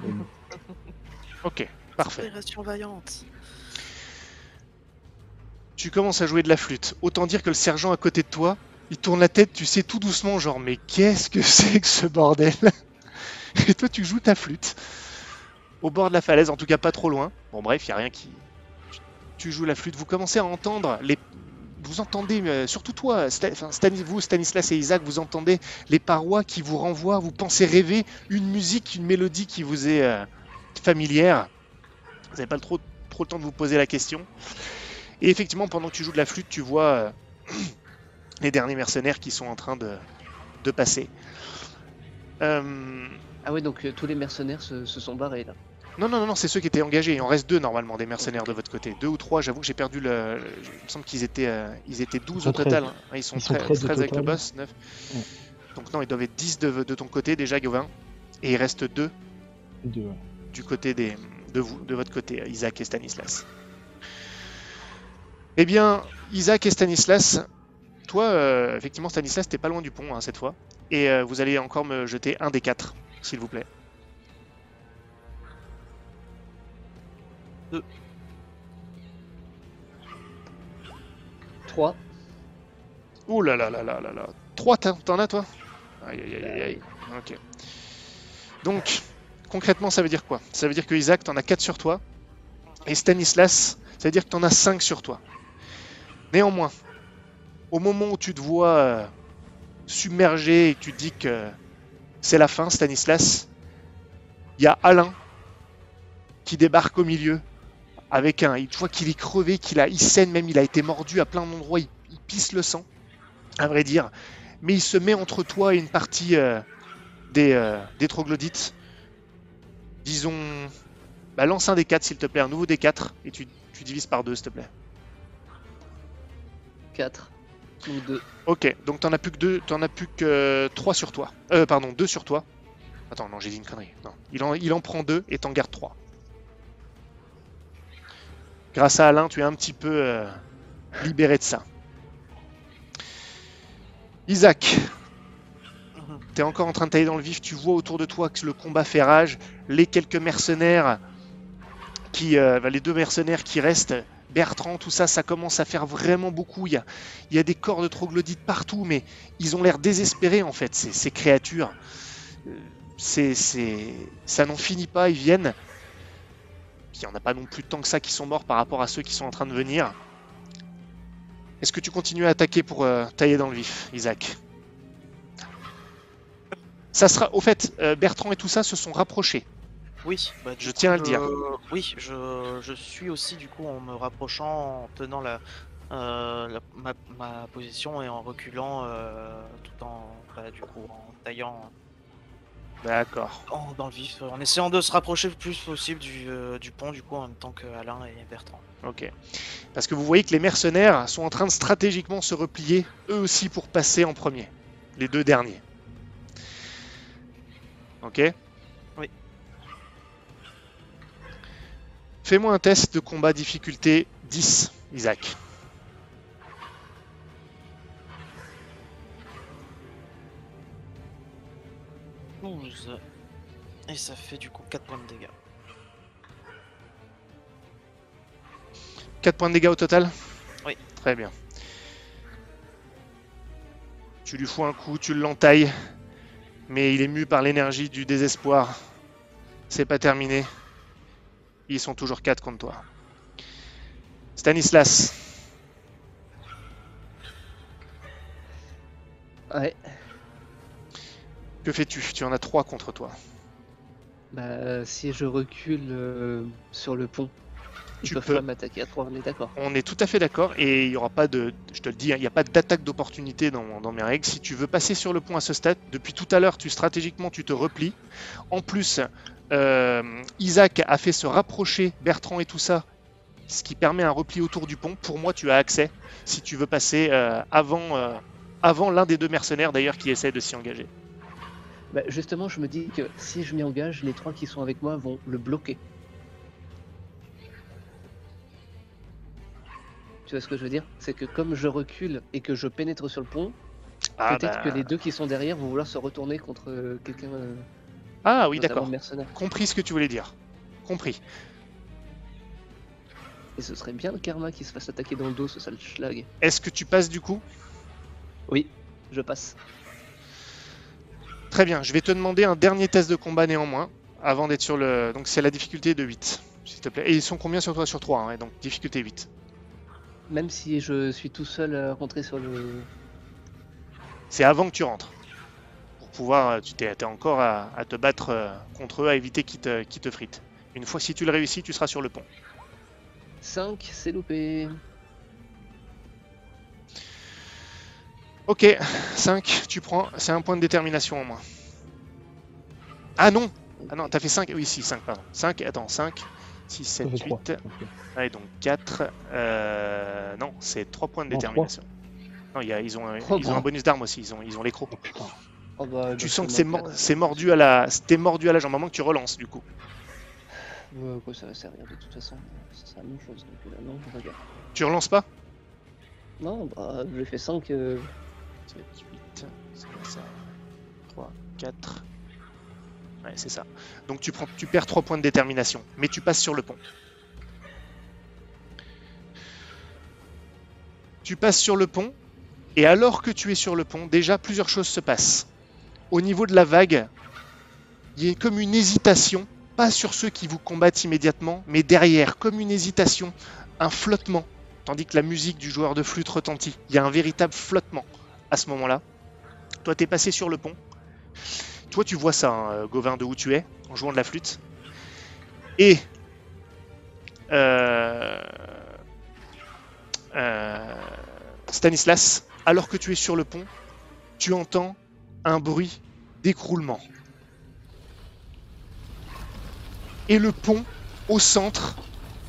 Ok, parfait. Tu commences à jouer de la flûte. Autant dire que le sergent à côté de toi, il tourne la tête, tu sais tout doucement, genre, mais qu'est-ce que c'est que ce bordel? Et toi, tu joues ta flûte. Au bord de la falaise, en tout cas pas trop loin. Bon, bref, il a rien qui. tu- joues la flûte. Vous commencez à entendre les. Vous entendez, euh, surtout toi, Stanis- vous, Stanislas et Isaac, vous entendez les parois qui vous renvoient, vous pensez rêver une musique, une mélodie qui vous est euh, familière. Vous n'avez pas trop, trop le temps de vous poser la question. Et effectivement, pendant que tu joues de la flûte, tu vois euh, les derniers mercenaires qui sont en train de, de passer. Euh, Ah ouais, donc euh, tous les mercenaires se, se sont barrés là. non, non, non, non, c'est ceux qui étaient engagés. Il en reste deux normalement, des mercenaires de votre côté. Deux ou trois, j'avoue que j'ai perdu le. Il me semble qu'ils étaient, euh, ils étaient 12 sont au total. 13. hein. Ah, Ils sont Ils sont 13, 13 au 13 avec le boss, 9. Ouais. Donc non, ils doivent être 10 de, de ton côté déjà, Gauvin. Et il reste deux De- du côté des, de vous, de votre côté, Isaac et Stanislas. Eh bien, Isaac et Stanislas, toi, euh, effectivement, Stanislas, t'es pas loin du pont hein, cette fois. Et euh, vous allez encore me jeter un des quatre, s'il vous plaît. Deux. 3. Ouh là là là là là là. Trois, t'en as toi? Aïe aïe aïe aïe aïe. Ok. Donc, concrètement, ça veut dire quoi? Ça veut dire que Isaac, t'en as 4 sur toi. Et Stanislas, ça veut dire que t'en as 5 sur toi. Néanmoins, au moment où tu te vois euh, submergé et tu te dis que c'est la fin, Stanislas, il y a Alain qui débarque au milieu avec un. Tu vois qu'il est crevé, qu'il a, il même, il a été mordu à plein d'endroits, il, il pisse le sang, à vrai dire. Mais il se met entre toi et une partie euh, des, euh, des troglodytes. Disons. Bah, lance un des 4 s'il te plaît, un nouveau des 4 et tu, tu divises par deux s'il te plaît. 4. Ou 2. Ok, donc t'en as plus que deux, t'en as plus que 3 sur toi. Euh, pardon, 2 sur toi. Attends, non, j'ai dit une connerie. Non. Il, en, prend 2 et t'en gardes 3. Grâce à Alain, tu es un petit peu euh, libéré de ça. Isaac, t'es encore en train de tailler dans le vif, tu vois autour de toi que le combat fait rage, les quelques mercenaires qui, euh, bah, les deux mercenaires qui restent, Bertrand, tout ça, ça commence à faire vraiment beaucoup. Il y a, des corps de troglodytes partout, mais ils ont l'air désespérés en fait, ces, créatures. Euh, C'est, ça n'en finit pas, ils viennent. Il n'y en a pas non plus tant que ça qui sont morts par rapport à ceux qui sont en train de venir. Est-ce que tu continues à attaquer pour euh, tailler dans le vif, Isaac? Ça sera, au fait, euh, Bertrand et tout ça se sont rapprochés. Oui, bah, Je coup, tiens à le dire. oui, je, je suis aussi du coup en me rapprochant, en tenant la, euh, la- ma, ma position et en reculant euh, tout en bah, du coup en taillant D'accord. en- dans le vif, en essayant de se rapprocher le plus possible du, euh, du pont du coup en même temps que Alain et Bertrand. Ok. Parce que vous voyez que les mercenaires sont en train de stratégiquement se replier, eux aussi, pour passer en premier. Les deux derniers. Ok Fais-moi un test de combat difficulté 10, Isaac. 12. Et ça fait du coup 4 points de dégâts. 4 points de dégâts au total? Oui. Très bien. Tu lui fous un coup, tu l'entailles, mais il est mu par l'énergie du désespoir. C'est pas terminé. Ils sont toujours 4 contre toi. Stanislas, Ouais. que fais-tu? Tu en as 3 contre toi. Bah, si je recule euh, sur le pont, Tu peux. pas m'attaquer à 3, on est d'accord. On est tout à fait d'accord et il n'y aura pas de, je te le dis, hein, il n'y a pas d'attaque d'opportunité dans, dans mes règles. Si tu veux passer sur le pont à ce stade, depuis tout à l'heure, tu stratégiquement tu te replies. En plus, euh, Isaac a fait se rapprocher Bertrand et tout ça, ce qui permet un repli autour du pont. Pour moi, tu as accès si tu veux passer euh, avant, euh, avant l'un des deux mercenaires d'ailleurs qui essaie de s'y engager. Bah, justement, je me dis que si je m'y engage, les trois qui sont avec moi vont le bloquer. Tu vois ce que je veux dire? C'est que comme je recule et que je pénètre sur le pont, Ah, peut-être bah, que les deux qui sont derrière vont vouloir se retourner contre euh, quelqu'un. euh, Ah oui, d'accord. Compris ce que tu voulais dire. Compris. Et ce serait bien le karma qui se fasse attaquer dans le dos, ce sale schlag. Est-ce que tu passes du coup? Oui, je passe. Très bien, je vais te demander un dernier test de combat néanmoins, avant d'être sur le... Donc c'est la difficulté de 8, s'il te plaît. Et ils sont combien sur toi Sur 3, ouais, donc difficulté 8. Même si je suis tout seul à rentrer sur le. C'est avant que tu rentres. Pour pouvoir, euh, tu t'es encore à, à te battre euh, contre eux, à éviter qu'ils te, qu'ils te fritent. Une fois si tu le réussis, tu seras sur le pont. 5, c'est loupé. Ok, 5, tu prends, c'est un point de détermination en moins. Ah non Ah non, t'as fait 5 Oui, si, 5, pardon. 5, attends, 5, 6, 7, Ça fait 3. 8. Ouais, donc 4. Euh... Non, c'est 3 points de Non, détermination. Non, il y a- ils ont, un- Oh, ils ont un bonus d'arme aussi, ils ont, ils ont l'écro. Oh. Oh bah, Tu sens que fais c'est mordu à la. C'était mordu à la jambe, à moins que tu relances du coup. Ouais, quoi, ça va servir de toute façon. C'est la même chose. Donc là, non, je regarde. Tu relances pas? Non, bah, j'ai fait 5. euh, 7, 8, c'est quoi ça? 3, 4. C'est ça. Donc tu perds 3 points de détermination, mais tu passes sur le pont. Tu passes sur le pont, et alors que tu es sur le pont, déjà plusieurs choses se passent. Au niveau de la vague, il y a comme une hésitation, pas sur ceux qui vous combattent immédiatement, mais derrière, comme une hésitation, un flottement, tandis que la musique du joueur de flûte retentit. Il y a un véritable flottement à ce moment-là. Toi, t'es passé sur le pont. Toi, tu vois ça, hein, euh, Gauvin, de où tu es, en jouant de la flûte. Et euh, euh, Stanislas, alors que tu es sur le pont, tu entends un bruit d'écroulement. Et le pont, au centre,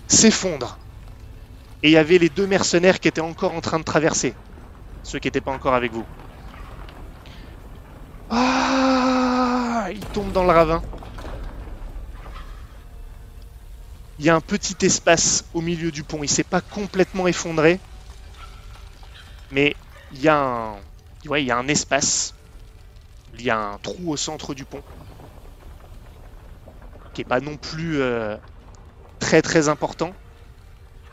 s'effondre. Et il y avait les deux mercenaires qui étaient encore en train de traverser. Ceux qui n'étaient pas encore avec vous. Ah Ils tombent dans le ravin. Il y a un petit espace au milieu du pont. Il s'est pas complètement effondré. Mais il y a un. Il y a un espace. Il y a un trou au centre du pont. Qui est pas non plus euh, très très important.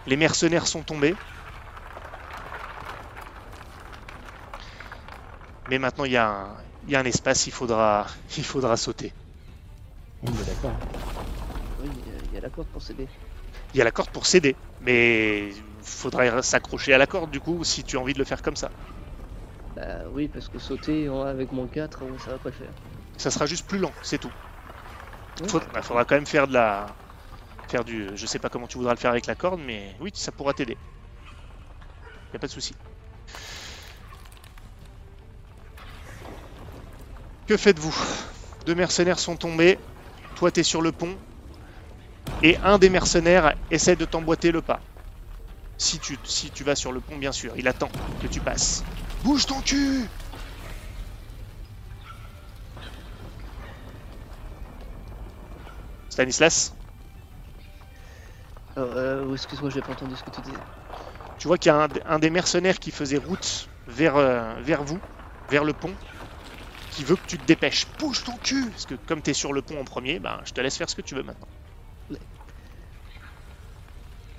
Les mercenaires sont tombés. Mais maintenant, il y, a un, il y a un espace, il faudra, il faudra sauter. Oui, bah, d'accord. Oui, il y a- la corde pour s'aider. Il y a la corde pour céder, mais il faudrait s'accrocher à la corde du coup si tu as envie de le faire comme ça. Bah oui, parce que sauter avec mon 4, euh, ça va pas le faire. Ça sera juste plus lent, c'est tout. Faudra, bah, faudra quand même faire de la, faire du, je sais pas comment tu voudras le faire avec la corde, mais oui, ça pourra t'aider. Y a pas de souci. Que faites-vous? Deux mercenaires sont tombés. Toi, t'es sur le pont. Et un des mercenaires essaie de t'emboîter le pas. Si tu, si tu vas sur le pont, bien sûr. Il attend que tu passes. Bouge ton cul Stanislas? Alors, euh, excuse-moi, j'ai pas entendu ce que tu disais. Tu vois qu'il y a un, un des mercenaires qui faisait route vers, euh, vers vous, vers le pont, qui veut que tu te dépêches. Bouge ton cul Parce que comme tu es sur le pont en premier, ben, je te laisse faire ce que tu veux maintenant.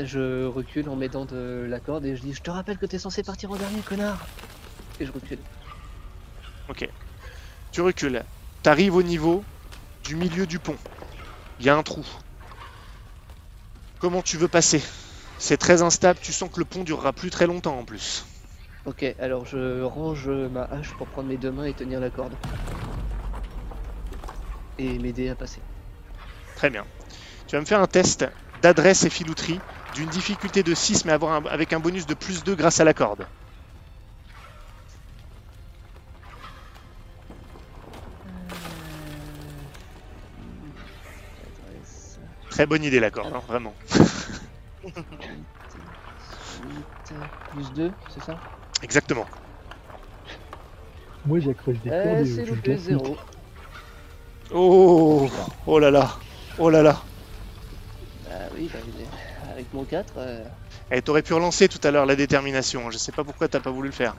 Je recule en m'aidant de la corde et je dis Je te rappelle que t'es censé partir en dernier, connard Et je recule. Ok. Tu recules. Tu arrives au niveau du milieu du pont. Il y a un trou. Comment tu veux passer? C'est très instable, tu sens que le pont durera plus très longtemps en plus. Ok, alors je range ma hache pour prendre mes deux mains et tenir la corde. Et m'aider à passer. Très bien. Tu vas me faire un test d'adresse et filouterie d'une difficulté de 6 mais avoir un- avec un bonus de plus 2 grâce à la corde. Très bonne idée la corde, hein, vraiment. 8, plus 2, c'est ça Exactement. Moi j'accroche des cordes Euh, et c'est je loupé, casse 0. Oh, oh là là, oh là là. Ah oui, bah, avec mon 4, euh, Eh, t'aurais pu relancer tout à l'heure la détermination. Je sais pas pourquoi t'as pas voulu le faire.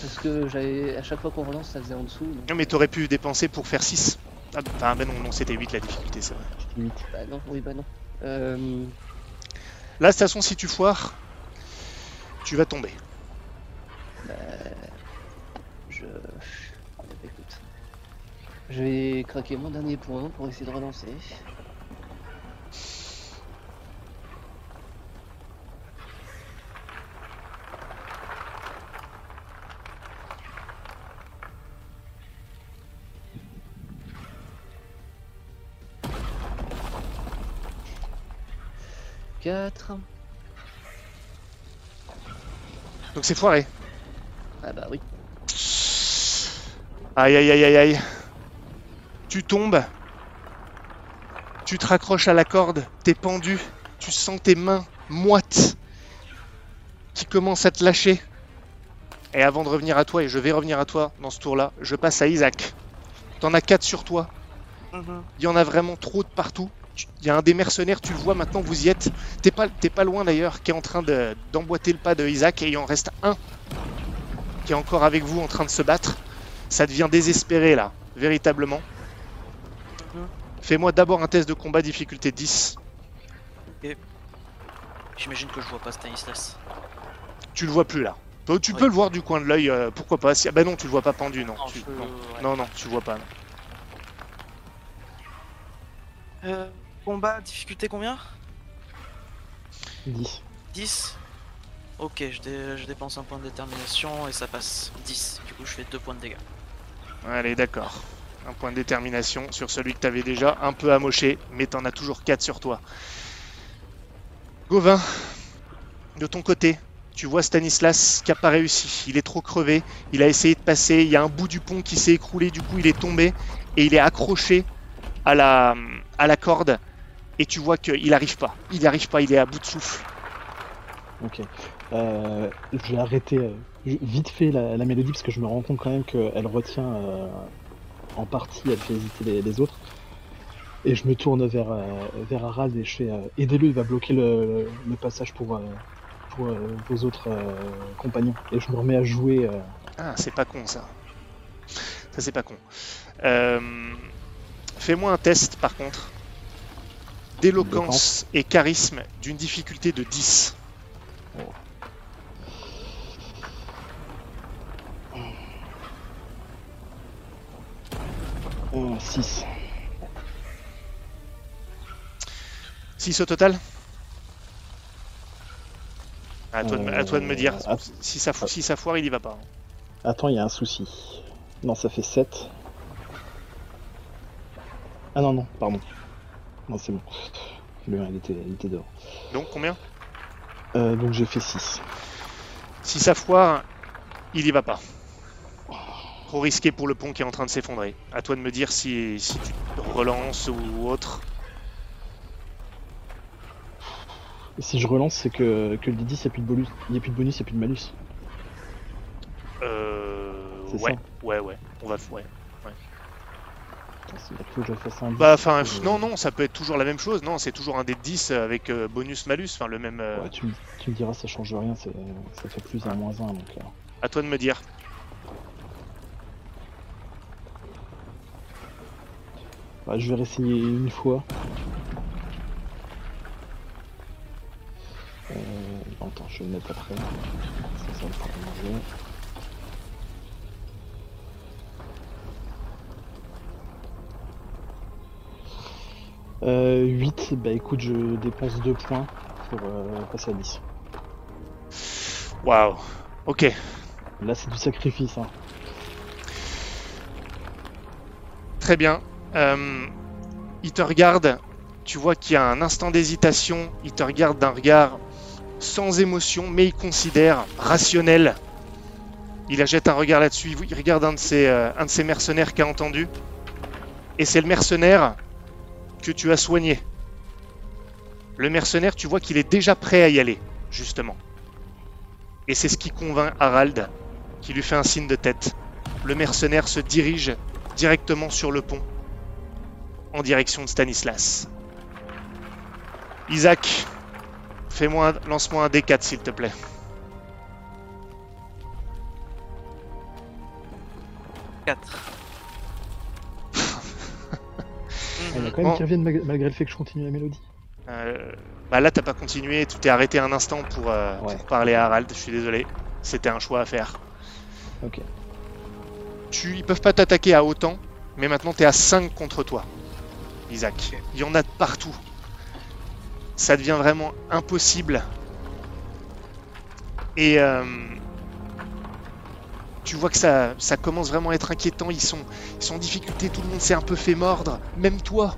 Parce que j'avais à chaque fois qu'on relance, ça faisait en dessous. donc- Non, mais t'aurais pu dépenser pour faire 6. Ah, Enfin, ben non, non c'était 8 la difficulté, c'est vrai. C'était huit. Bah non, oui, bah non. Euh, Là, de toute façon, si tu foires, tu vas tomber. Bah, je. Écoute. Je vais craquer mon dernier point pour essayer de relancer. Quatre. Donc c'est foiré. Ah bah oui. Aïe aïe aïe aïe aïe. Tu tombes. Tu te raccroches à la corde. T'es pendu. Tu sens tes mains moites qui commencent à te lâcher. Et avant de revenir à toi, et je vais revenir à toi dans ce tour-là, je passe à Isaac. T'en as 4 sur toi. Il y en a vraiment trop de partout. Il y a un des mercenaires, tu le vois maintenant, vous y êtes. T'es pas, t'es pas loin d'ailleurs, qui est en train de- d'emboîter le pas de Isaac, et il en reste un qui est encore avec vous en train de se battre. Ça devient désespéré là, véritablement. Fais-moi d'abord un test de combat difficulté 10. J'imagine que je vois pas Stanislas. Tu le vois plus là. Toi, Tu Oui. peux le voir du coin de l'œil, euh, pourquoi pas. Si... Ah bah non, tu le vois pas pendu, non. Non, Tu- je- non. ouais. non, non, tu le vois pas. non. Euh, combat, difficulté combien? 10. 10 Ok, je, dé- je dépense un point de détermination et ça passe. 10. Du coup, je fais 2 points de dégâts. Allez, d'accord. Un point de détermination sur celui que t'avais déjà un peu amoché, mais t'en as toujours 4 sur toi. Gauvin, de ton côté, tu vois Stanislas qui a pas réussi. Il est trop crevé. Il a essayé de passer. Il y a un bout du pont qui s'est écroulé. Du coup, il est tombé et il est accroché à la, à la corde. Et tu vois qu'il arrive pas. Il n'y arrive pas. Il est à bout de souffle. Ok. Euh, je vais arrêter euh, vite fait la, la mélodie parce que je me rends compte quand même qu'elle retient euh, en partie, elle fait hésiter les, les autres. Et je me tourne vers, vers Arad et je fais euh, aidez-le, il va bloquer le, le passage pour, pour vos autres compagnons. Et je me remets à jouer. Ah, c'est pas con ça. Ça, c'est pas con. Fais-moi un test par contre. D'éloquence et charisme d'une difficulté de 10. Euh, 6. 6 au total à toi, de, me- à toi de me dire. Euh, att- Si ça, si ça foire, il y va pas. hein. Attends, il y a un souci. Non, ça fait 7. Ah non, non, pardon. Non, c'est bon. Le 1, il était, il était dehors. Donc combien? Euh, donc j'ai fait 6. Si ça foire, il y va pas. Trop risqué pour le pont qui est en train de s'effondrer. À toi de me dire si, si tu relances ou autre. Et si je relance, c'est que, que le D10, il n'y a plus de bonus, il y a plus de bonus, il n'y a plus de malus. Euh, ouais, ça. ouais, ouais. On va, ouais. Attends, c'est qu'il faut que je fasse un. Bah, enfin, Euh, non, non, ça peut être toujours la même chose. Non, c'est toujours un dé de 10 avec euh, bonus-malus. Enfin, le même. euh, Ouais, tu, me- tu me diras, ça change rien, c'est- ça fait plus un moins 1. Donc, euh, À toi de me dire. bah, je vais réessayer une fois. Euh, attends, je vais le mettre après. Ça, ça va Euh, 8, bah écoute, je dépense 2 points pour euh, passer à 10. Waouh. Ok. Là, c'est du sacrifice. Hein. Très bien. Euh, il te regarde. Tu vois qu'il y a un instant d'hésitation. Il te regarde d'un regard sans émotion, mais il considère rationnel. Il jette un regard là-dessus. Il il regarde un de ses, euh, un de ses mercenaires qui a entendu. Et c'est le mercenaire que tu as soigné. Le mercenaire, tu vois qu'il est déjà prêt à y aller, justement. Et c'est ce qui convainc Harald, qui lui fait un signe de tête. Le mercenaire se dirige directement sur le pont, en direction de Stanislas. Isaac, Fais-moi lance-moi un D4 s'il te plaît. Il y en a quand même Bon. qui reviennent malgré le fait que je continue la mélodie. Euh, bah là t'as pas continué, tu t'es arrêté un instant pour, euh, Ouais. pour parler à Harald, je suis désolé. C'était un choix à faire. Ok. Tu, ils peuvent pas t'attaquer à autant, mais maintenant t'es à 5 contre toi, Isaac. Il y en a de partout. Ça devient vraiment impossible. Et euh, tu vois que ça, commence vraiment à être inquiétant. Ils sont, ils sont en difficulté, tout le monde s'est un peu fait mordre. Même toi,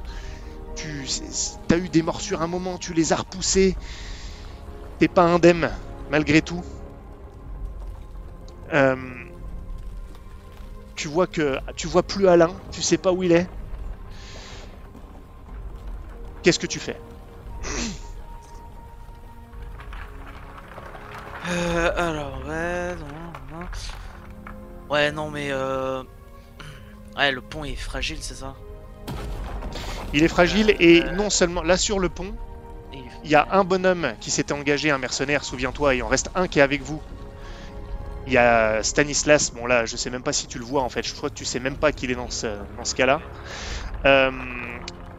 tu as eu des morsures un moment, tu les as repoussées. T'es pas indemne, malgré tout. Euh, tu vois que tu vois plus Alain, tu sais pas où il est. Qu'est-ce que tu fais? Euh, alors, ouais, non, non. Ouais, non, mais euh... Ouais, le pont est fragile, c'est ça Il est fragile et Euh. non seulement là sur le pont, Et il- il y a un bonhomme qui s'était engagé, un mercenaire, souviens-toi, il en reste un qui est avec vous. Il y a Stanislas, bon là je sais même pas si tu le vois en fait, je crois que tu sais même pas qu'il est dans ce, dans ce cas-là. Euh,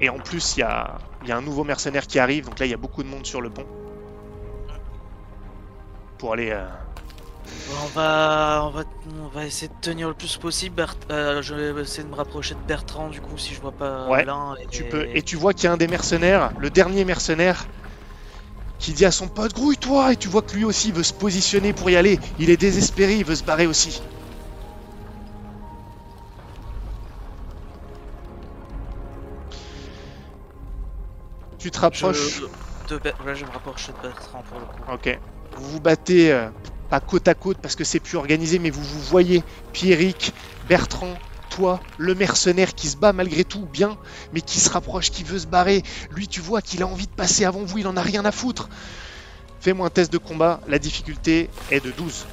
et en plus il y a, il y a un nouveau mercenaire qui arrive, donc là il y a beaucoup de monde sur le pont. Pour aller... On va, on va, on va essayer de tenir le plus possible. Bert- euh, je vais essayer de me rapprocher de Bertrand du coup si je vois pas Ouais, l'un. Tu peux, et tu vois qu'il y a un des mercenaires, le dernier mercenaire, qui dit à son pote grouille-toi, et tu vois que lui aussi veut se positionner pour y aller. Il est désespéré, il veut se barrer aussi. Tu te rapproches. Je, de Ber- ouais, je me rapproche de Bertrand pour le coup. Ok. Vous vous battez euh, pas côte à côte parce que c'est plus organisé, mais vous vous voyez, Pierrick, Bertrand, toi, le mercenaire qui se bat malgré tout bien, mais qui se rapproche, qui veut se barrer. Lui, tu vois qu'il a envie de passer avant vous, il en a rien à foutre. Fais-moi un test de combat, la difficulté est de 12.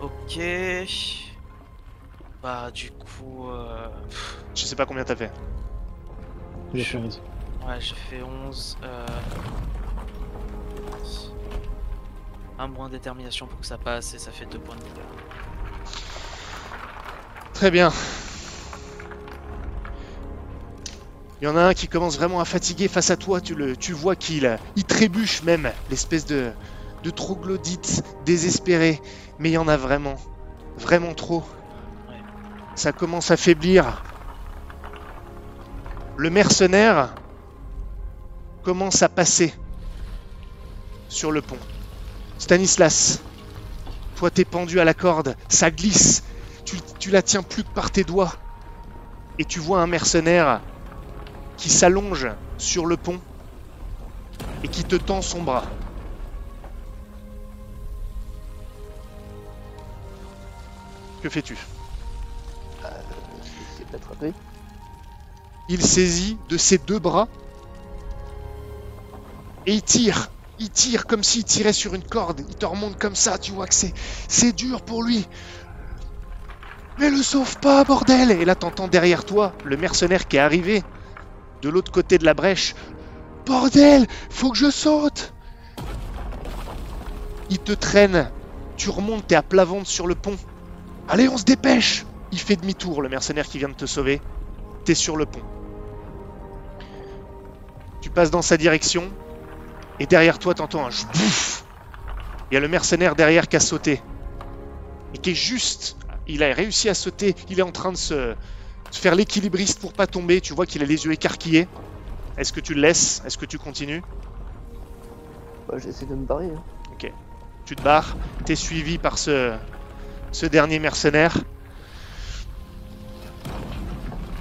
Ok. Bah du coup, euh... Je sais pas combien t'as fait. J'ai fait 11. ouais, j'ai fait 11. Euh... Un point de détermination pour que ça passe et ça fait 2 points de dégâts. Très bien. Il y en a un qui commence vraiment à fatiguer face à toi. Tu, le, tu vois qu'il il trébuche même, l'espèce de, de troglodyte désespéré. Mais il y en a vraiment, vraiment trop. Ouais. Ça commence à faiblir. Le mercenaire commence à passer sur le pont. Stanislas, toi t'es pendu à la corde, ça glisse, tu, la tiens plus que par tes doigts. Et tu vois un mercenaire qui s'allonge sur le pont et qui te tend son bras. Que fais-tu? L'attraper. Il saisit de ses deux bras et il tire. Il tire comme s'il tirait sur une corde. Il te remonte comme ça, tu vois que c'est, c'est dur pour lui. Mais le sauve pas, bordel Et là, t'entends derrière toi le mercenaire qui est arrivé de l'autre côté de la brèche. Bordel Faut que je saute Il te traîne. Tu remontes, t'es à plat ventre sur le pont. Allez, on se dépêche Il fait demi-tour, le mercenaire qui vient de te sauver. T'es sur le pont. Tu passes dans sa direction. Et derrière toi, t'entends un bouffe. Il y a le mercenaire derrière qui a sauté. Et qui est juste. Il a réussi à sauter. Il est en train de se, faire l'équilibriste pour pas tomber. Tu vois qu'il a les yeux écarquillés. Est-ce que tu le laisses? Est-ce que tu continues? Bah, j'essaie de me barrer. hein. Tu te barres. T'es suivi par ce, ce dernier mercenaire.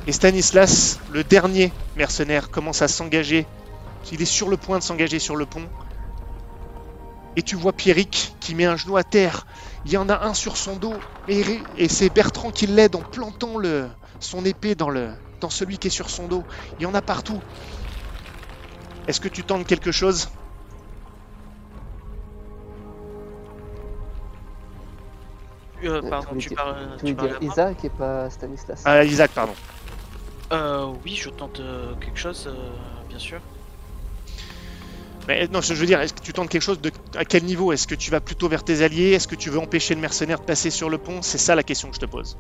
Et Stanislas, le dernier mercenaire, commence à s'engager. Il est sur le point de s'engager sur le pont. Et tu vois Pierrick qui met un genou à terre. Il y en a un sur son dos. Et, et c'est Bertrand qui l'aide en plantant le, son épée dans, le, dans celui qui est sur son dos. Il y en a partout. Est-ce que tu tentes quelque chose? Euh, Euh, pardon, tu parles, Tu tu parles Isaac et pas Stanislas? Ah, Isaac, pardon. Euh, oui, je tente euh, quelque chose, euh, bien sûr. Mais non, je veux dire, est-ce que tu tentes quelque chose de à quel niveau? Est-ce que tu vas plutôt vers tes alliés? Est-ce que tu veux empêcher le mercenaire de passer sur le pont? C'est ça la question que je te pose.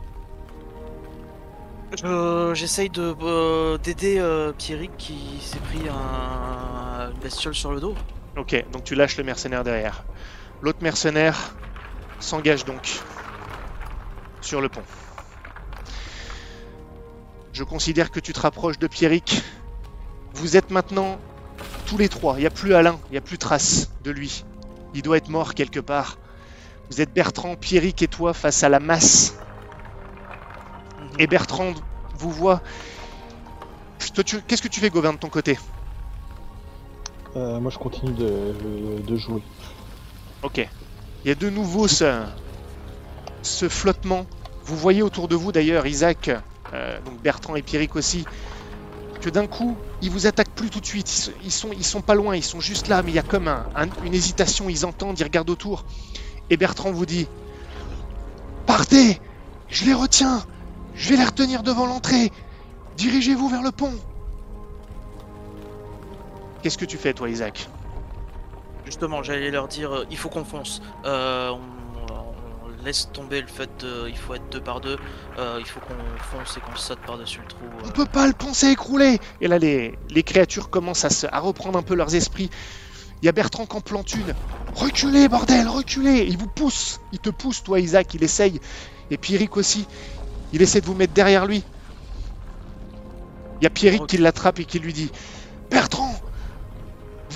Je- J'essaye de euh, d'aider euh, Pierrick qui s'est pris un, une bestiole sur le dos. Ok, donc tu lâches le mercenaire derrière. L'autre mercenaire s'engage donc sur le pont. Je considère que tu te rapproches de Pierrick. Vous êtes maintenant tous les trois. Il n'y a plus Alain, il n'y a plus trace de lui. Il doit être mort quelque part. Vous êtes Bertrand, Pierrick et toi face à la masse. Mhm. Et Bertrand vous voit. Toi, tu- Qu'est-ce que tu fais, Gauvin, de ton côté? Euh, moi, je continue de, de jouer. Ok. Il y a de nouveau ce, ce flottement. Vous voyez autour de vous d'ailleurs, Isaac, euh, donc Bertrand et Pierrick aussi, que d'un coup, ils vous attaquent plus tout de suite. Ils, sont, pas loin, ils sont juste là, mais il y a comme un- un- une hésitation. Ils entendent, ils regardent autour. Et Bertrand vous dit Partez Je les retiens Je vais les retenir devant l'entrée Dirigez-vous vers le pont Qu'est-ce que tu fais, toi, Isaac? Justement, j'allais leur dire, euh, il faut qu'on fonce. Euh, laisse tomber le fait de, il faut être deux par deux. Euh, il faut qu'on fonce et qu'on saute par-dessus le trou. On euh. peut pas, le pont s'est écroulé Et là, les, les créatures commencent à, se- à reprendre un peu leurs esprits. Il y a Bertrand qui en plante une. Reculez, bordel, reculez Il vous pousse Il te pousse, toi, Isaac, il essaye. Et Pierrick aussi. Il essaie de vous mettre derrière lui. Il y a Pierrick qui l'attrape et qui lui dit Bertrand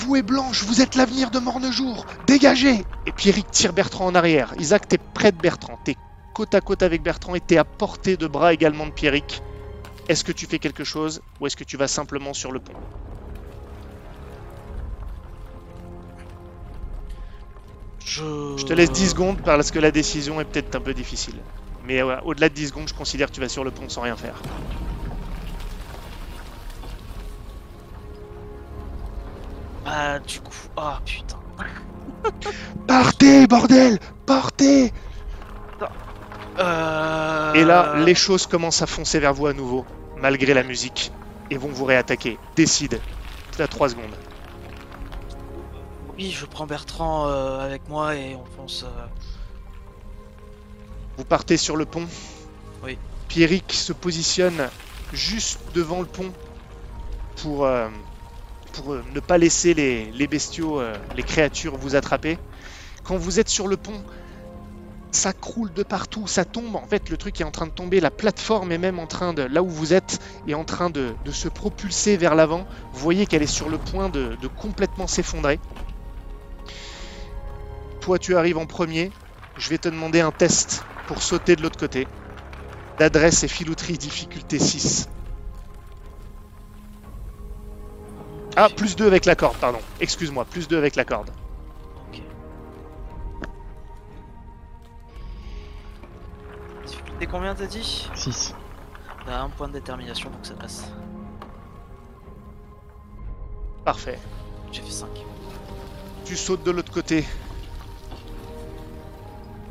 Vous et Blanche, vous êtes l'avenir de Mornejour Dégagez Et Pierrick tire Bertrand en arrière. Isaac, t'es près de Bertrand. T'es côte à côte avec Bertrand et t'es à portée de bras également de Pierrick. Est-ce que tu fais quelque chose ou est-ce que tu vas simplement sur le pont? Je... Je te laisse 10 secondes parce que la décision est peut-être un peu difficile. Mais ouais, au-delà de 10 secondes, je considère que tu vas sur le pont sans rien faire. Ah, du coup, ah putain. Partez, bordel Partez Euh... Et là, les choses commencent à foncer vers vous à nouveau, malgré la musique, et vont vous réattaquer. Décide. Tu as 3 secondes. Oui, je prends Bertrand euh, avec moi et on fonce. euh, Vous partez sur le pont. Oui. Pierrick se positionne juste devant le pont pour, euh, pour euh, ne pas laisser les, bestiaux, euh, les créatures vous attraper. Quand vous êtes sur le pont, ça croule de partout, ça tombe. En fait, le truc est en train de tomber. La plateforme est même en train de, là où vous êtes, est en train de, se propulser vers l'avant. Vous voyez qu'elle est sur le point de, de complètement s'effondrer. Toi, tu arrives en premier. Je vais te demander un test pour sauter de l'autre côté. D'adresse et filouterie, difficulté 6. Ah, plus 2 avec la corde, pardon. Excuse-moi, plus 2 avec la corde. Ok. Difficulté combien t'as dit? 6. T'as un point de détermination donc ça passe. Parfait. J'ai fait 5. Tu sautes de l'autre côté.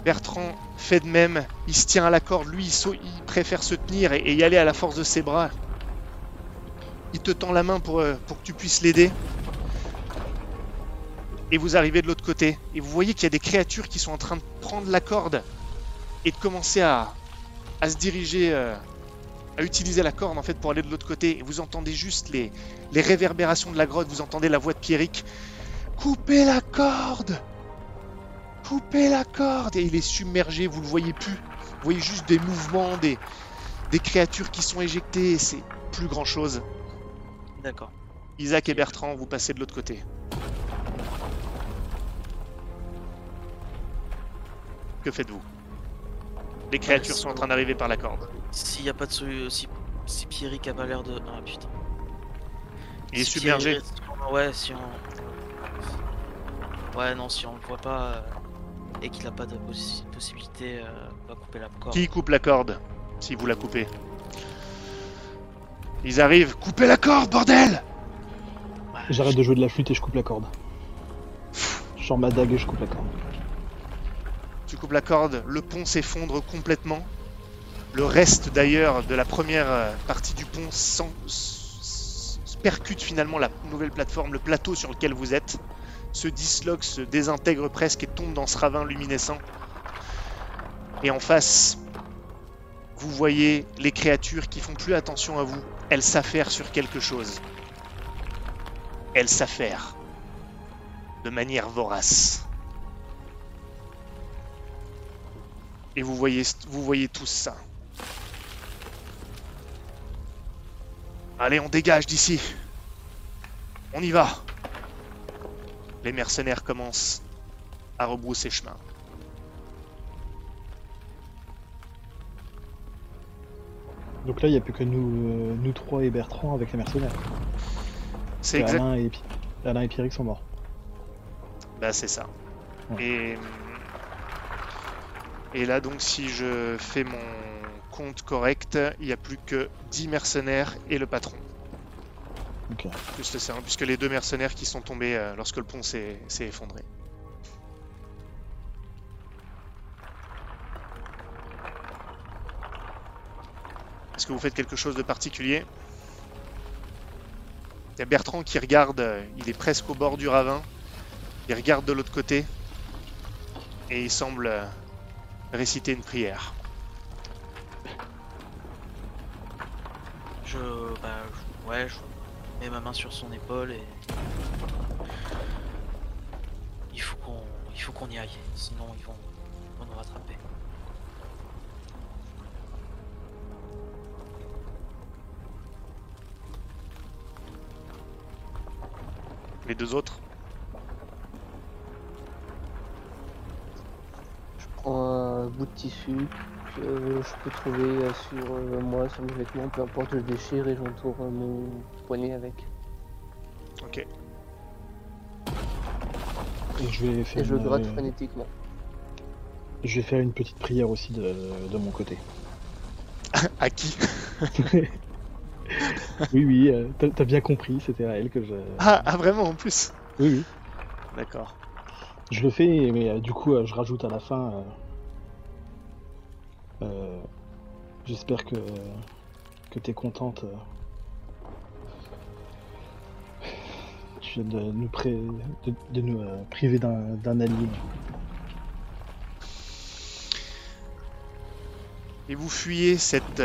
Bertrand fait de même. Il se tient à la corde. Lui, il, il préfère se tenir et, et y aller à la force de ses bras. Il te tend la main pour, euh, pour que tu puisses l'aider. Et vous arrivez de l'autre côté. Et vous voyez qu'il y a des créatures qui sont en train de prendre la corde et de commencer à, se diriger, euh, à utiliser la corde en fait pour aller de l'autre côté. Et vous entendez juste les, réverbérations de la grotte. Vous entendez la voix de Pierrick. Coupez la corde Coupez la corde Et il est submergé, vous le voyez plus. Vous voyez juste des mouvements, des, des créatures qui sont éjectées, c'est plus grand chose. D'accord. Isaac et Bertrand, vous passez de l'autre côté. Que faites-vous? Les créatures sont en train d'arriver par la corde. S'il y a pas de solution. Si, si Pierrick a pas l'air de. Ah putain. Il est Si submergé. Pierrick- Ouais, si on. Ouais, non, si on le voit pas euh, et qu'il a pas de possi- possibilité, euh, on va couper la corde. Qui coupe la corde Si vous la coupez? Ils arrivent. Coupez la corde, bordel J'arrête de jouer de la flûte et je coupe la corde. Je sors ma dague et je coupe la corde. tu coupes la corde, le pont s'effondre complètement. Le reste d'ailleurs de la première euh, partie du pont s'en- s- s- percute finalement la nouvelle plateforme, le plateau sur lequel vous êtes, se disloque, se désintègre presque et tombe dans ce ravin luminescent. Et en face, vous voyez les créatures qui font plus attention à vous. Elles s'affairent sur quelque chose. Elles s'affairent de manière vorace. Et vous voyez, vous voyez tous ça. Allez, on dégage d'ici. On y va. Les mercenaires commencent à rebrousser chemin. Donc là, il n'y a plus que nous, euh, nous trois et Bertrand avec les mercenaires. C'est exact. Alain et, Alain et Pierrick sont morts. Bah c'est ça. Ouais. Et, et là donc si je fais mon compte correct, il n'y a plus que 10 mercenaires et le patron. Ok. Plus le puisque les deux mercenaires qui sont tombés euh, lorsque le pont s'est effondré. Est-ce que vous faites quelque chose de particulier Il y a Bertrand qui regarde, euh, il est presque au bord du ravin. Il regarde de l'autre côté et il semble euh, réciter une prière. Je, bah, ouais, je mets ma main sur son épaule et il faut qu'on, il faut qu'on y aille, sinon ils vont, ils vont nous rattraper. Les deux autres Je prends un bout de tissu que je peux trouver euh, sur euh, moi, sur mes vêtements, peu importe, je le déchire et j'entoure euh, mon poignet avec. Ok. Et je vais faire, Et je une, gratte frénétiquement. je vais faire une petite prière aussi de, de mon côté. À qui? oui, oui, euh, t'as bien compris, c'était à elle que je. ah, ah, vraiment en plus Oui, oui. D'accord. Je le fais, mais euh, du coup, euh, je rajoute à la fin. J'espère que, que t'es contente. Tu viens de nous, pré- de, de nous priver d'un allié. Et vous fuyez cette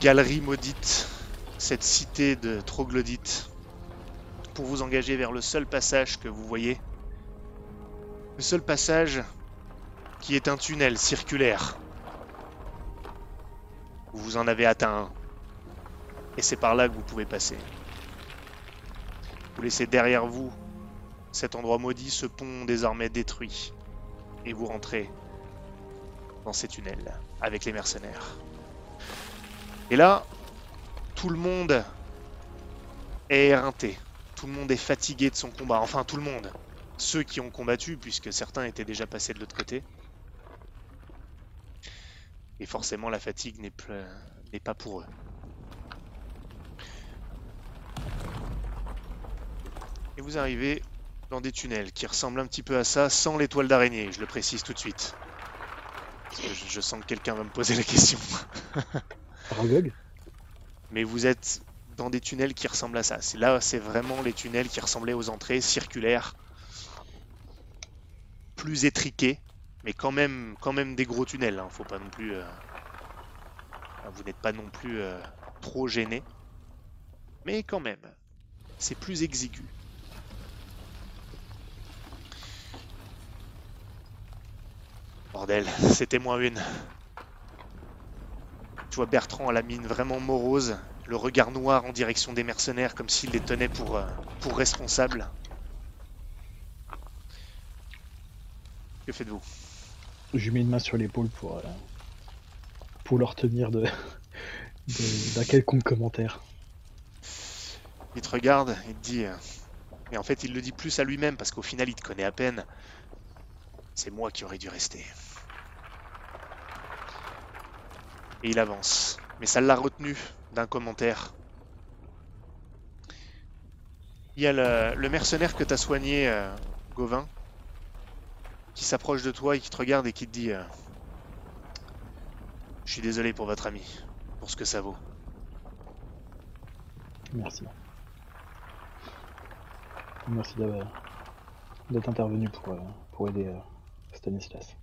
galerie maudite, cette cité de troglodytes, pour vous engager vers le seul passage que vous voyez. Le seul passage qui est un tunnel circulaire. Vous en avez atteint un. Et c'est par là que vous pouvez passer. Vous laissez derrière vous cet endroit maudit, ce pont désormais détruit. Et vous rentrez dans ces tunnels avec les mercenaires. Et là, tout le monde est éreinté. Tout le monde est fatigué de son combat. Enfin, tout le monde. Ceux qui ont combattu, puisque certains étaient déjà passés de l'autre côté. Et forcément, la fatigue n'est pas pour eux. Et vous arrivez dans des tunnels qui ressemblent un petit peu à ça, sans l'étoile d'araignée, je le précise tout de suite. Parce que je, sens que quelqu'un va me poser la question. Mais vous êtes dans des tunnels qui ressemblent à ça. Là, c'est vraiment les tunnels qui ressemblaient aux entrées circulaires, plus étriqués, mais quand même, quand même des gros tunnels. Hein. Faut pas non plus, euh, vous n'êtes pas non plus euh, trop gêné, mais quand même, c'est plus exigu. Bordel, c'était moins une. Tu vois Bertrand à la mine vraiment morose, le regard noir en direction des mercenaires comme s'il les tenait pour, euh, pour responsables. Que faites-vous? Je lui mets une main sur l'épaule pour, euh, pour leur tenir de de- d'un quelconque commentaire. Il te regarde et te dit... euh, Mais en fait, il le dit plus à lui-même parce qu'au final, il te connaît à peine. C'est moi qui aurais dû rester. Et il avance. Mais ça l'a retenu d'un commentaire. Il y a le, mercenaire que t'as soigné, euh, Gauvin, qui s'approche de toi et qui te regarde et qui te dit euh, Je suis désolé pour votre ami, pour ce que ça vaut. Merci. Merci d'être intervenu pour, euh, pour aider Stanislas.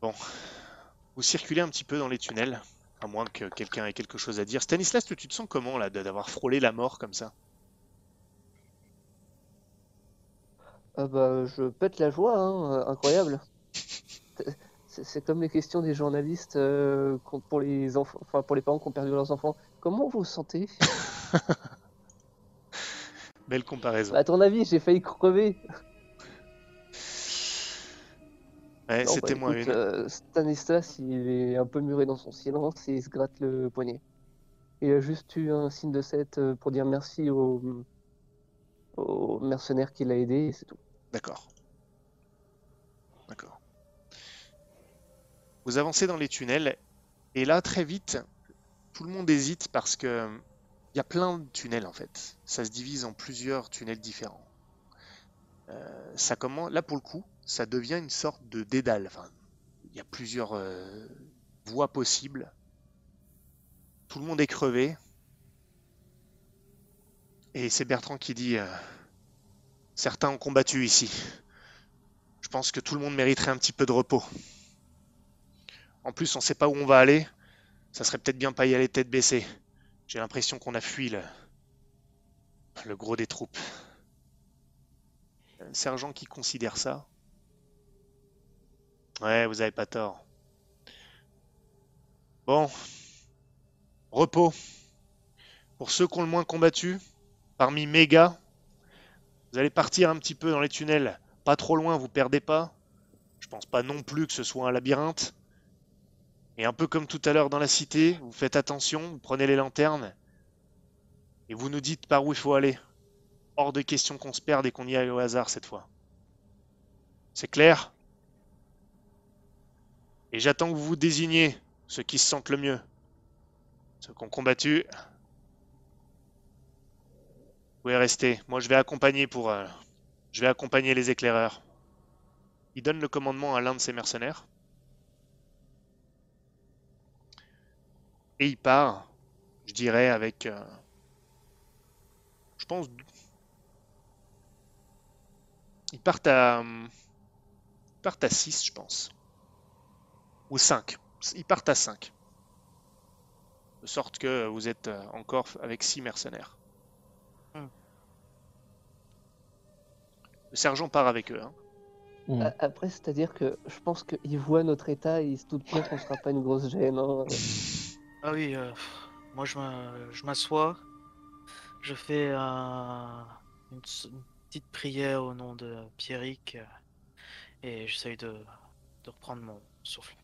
Bon. Vous circulez un petit peu dans les tunnels, à moins que quelqu'un ait quelque chose à dire. Stanislas, tu te sens comment là, d'avoir frôlé la mort comme ça? Ah bah, je pète la joie, hein, euh, incroyable. C'est- comme les questions des journalistes euh, qu'on- pour les enfants, enfin pour les parents qui ont perdu leurs enfants. Comment vous vous sentez? Belle comparaison. Bah, à ton avis, j'ai failli crever. Ouais, Non, c'était bah, moi écoute, une. euh, Stanislas, il est un peu muré dans son silence et il se gratte le poignet. Il a juste eu un signe de tête euh, pour dire merci au, au mercenaire qui l'a aidé et c'est tout. D'accord. D'accord. Vous avancez dans les tunnels et là très vite, tout le monde hésite parce que il y a plein de tunnels en fait. Ça se divise en plusieurs tunnels différents. Euh, ça commence là pour le coup, ça devient une sorte de dédale. Enfin, il y a plusieurs euh, voies possibles. Tout le monde est crevé. Et c'est Bertrand qui dit euh, Certains ont combattu ici. Je pense que tout le monde mériterait un petit peu de repos. En plus, on ne sait pas où on va aller. Ça serait peut-être bien pas y aller tête baissée. J'ai l'impression qu'on a fui le... le gros des troupes. Un sergent qui considère ça. Ouais, vous avez pas tort. Bon. Repos. Pour ceux qui ont le moins combattu, parmi mes gars, vous allez partir un petit peu dans les tunnels, pas trop loin, vous perdez pas. Je pense pas non plus que ce soit un labyrinthe. Et un peu comme tout à l'heure dans la cité, vous faites attention, vous prenez les lanternes et vous nous dites par où il faut aller. Hors de question qu'on se perde et qu'on y aille au hasard cette fois. C'est clair? Et j'attends que vous désigniez ceux qui se sentent le mieux. Ceux qui ont combattu. Vous pouvez rester. Moi je vais accompagner pour. euh, je vais accompagner les éclaireurs. Il donne le commandement à l'un de ses mercenaires. Et il part, je dirais, avec. euh, je pense. Ils partent à. Ils partent à 6, je pense. Ou 5. Ils partent à 5. De sorte que vous êtes euh, encore avec 6 mercenaires. Hmm. Le sergent part avec eux. hein. Hmm. Après, c'est-à-dire que je pense qu'il voit notre état et il se doute bien qu'on sera pas une grosse gêne. hein. Ah oui, euh, moi je m'a- je m'assois, je fais un- une, petite prière au nom de Pierrick euh, et j'essaye de, de reprendre mon souffle.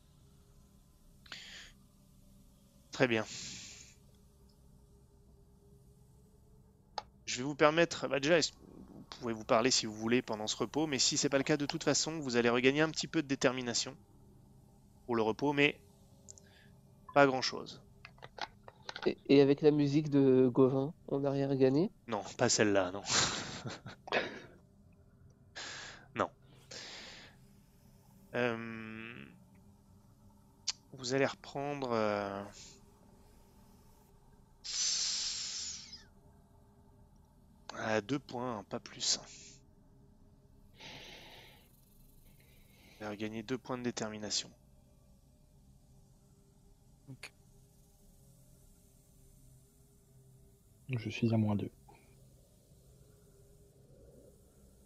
Très bien. Je vais vous permettre, bah déjà, vous pouvez vous parler si vous voulez pendant ce repos, mais si c'est pas le cas, de toute façon, vous allez regagner un petit peu de détermination pour le repos, mais pas grand-chose. Et, et avec la musique de Gauvin, on n'a rien gagné? Non, pas celle-là, non. non. Euh, Vous allez reprendre. euh, À deux points, pas plus. Vous allez gagner deux points de détermination. Je suis à moins 2.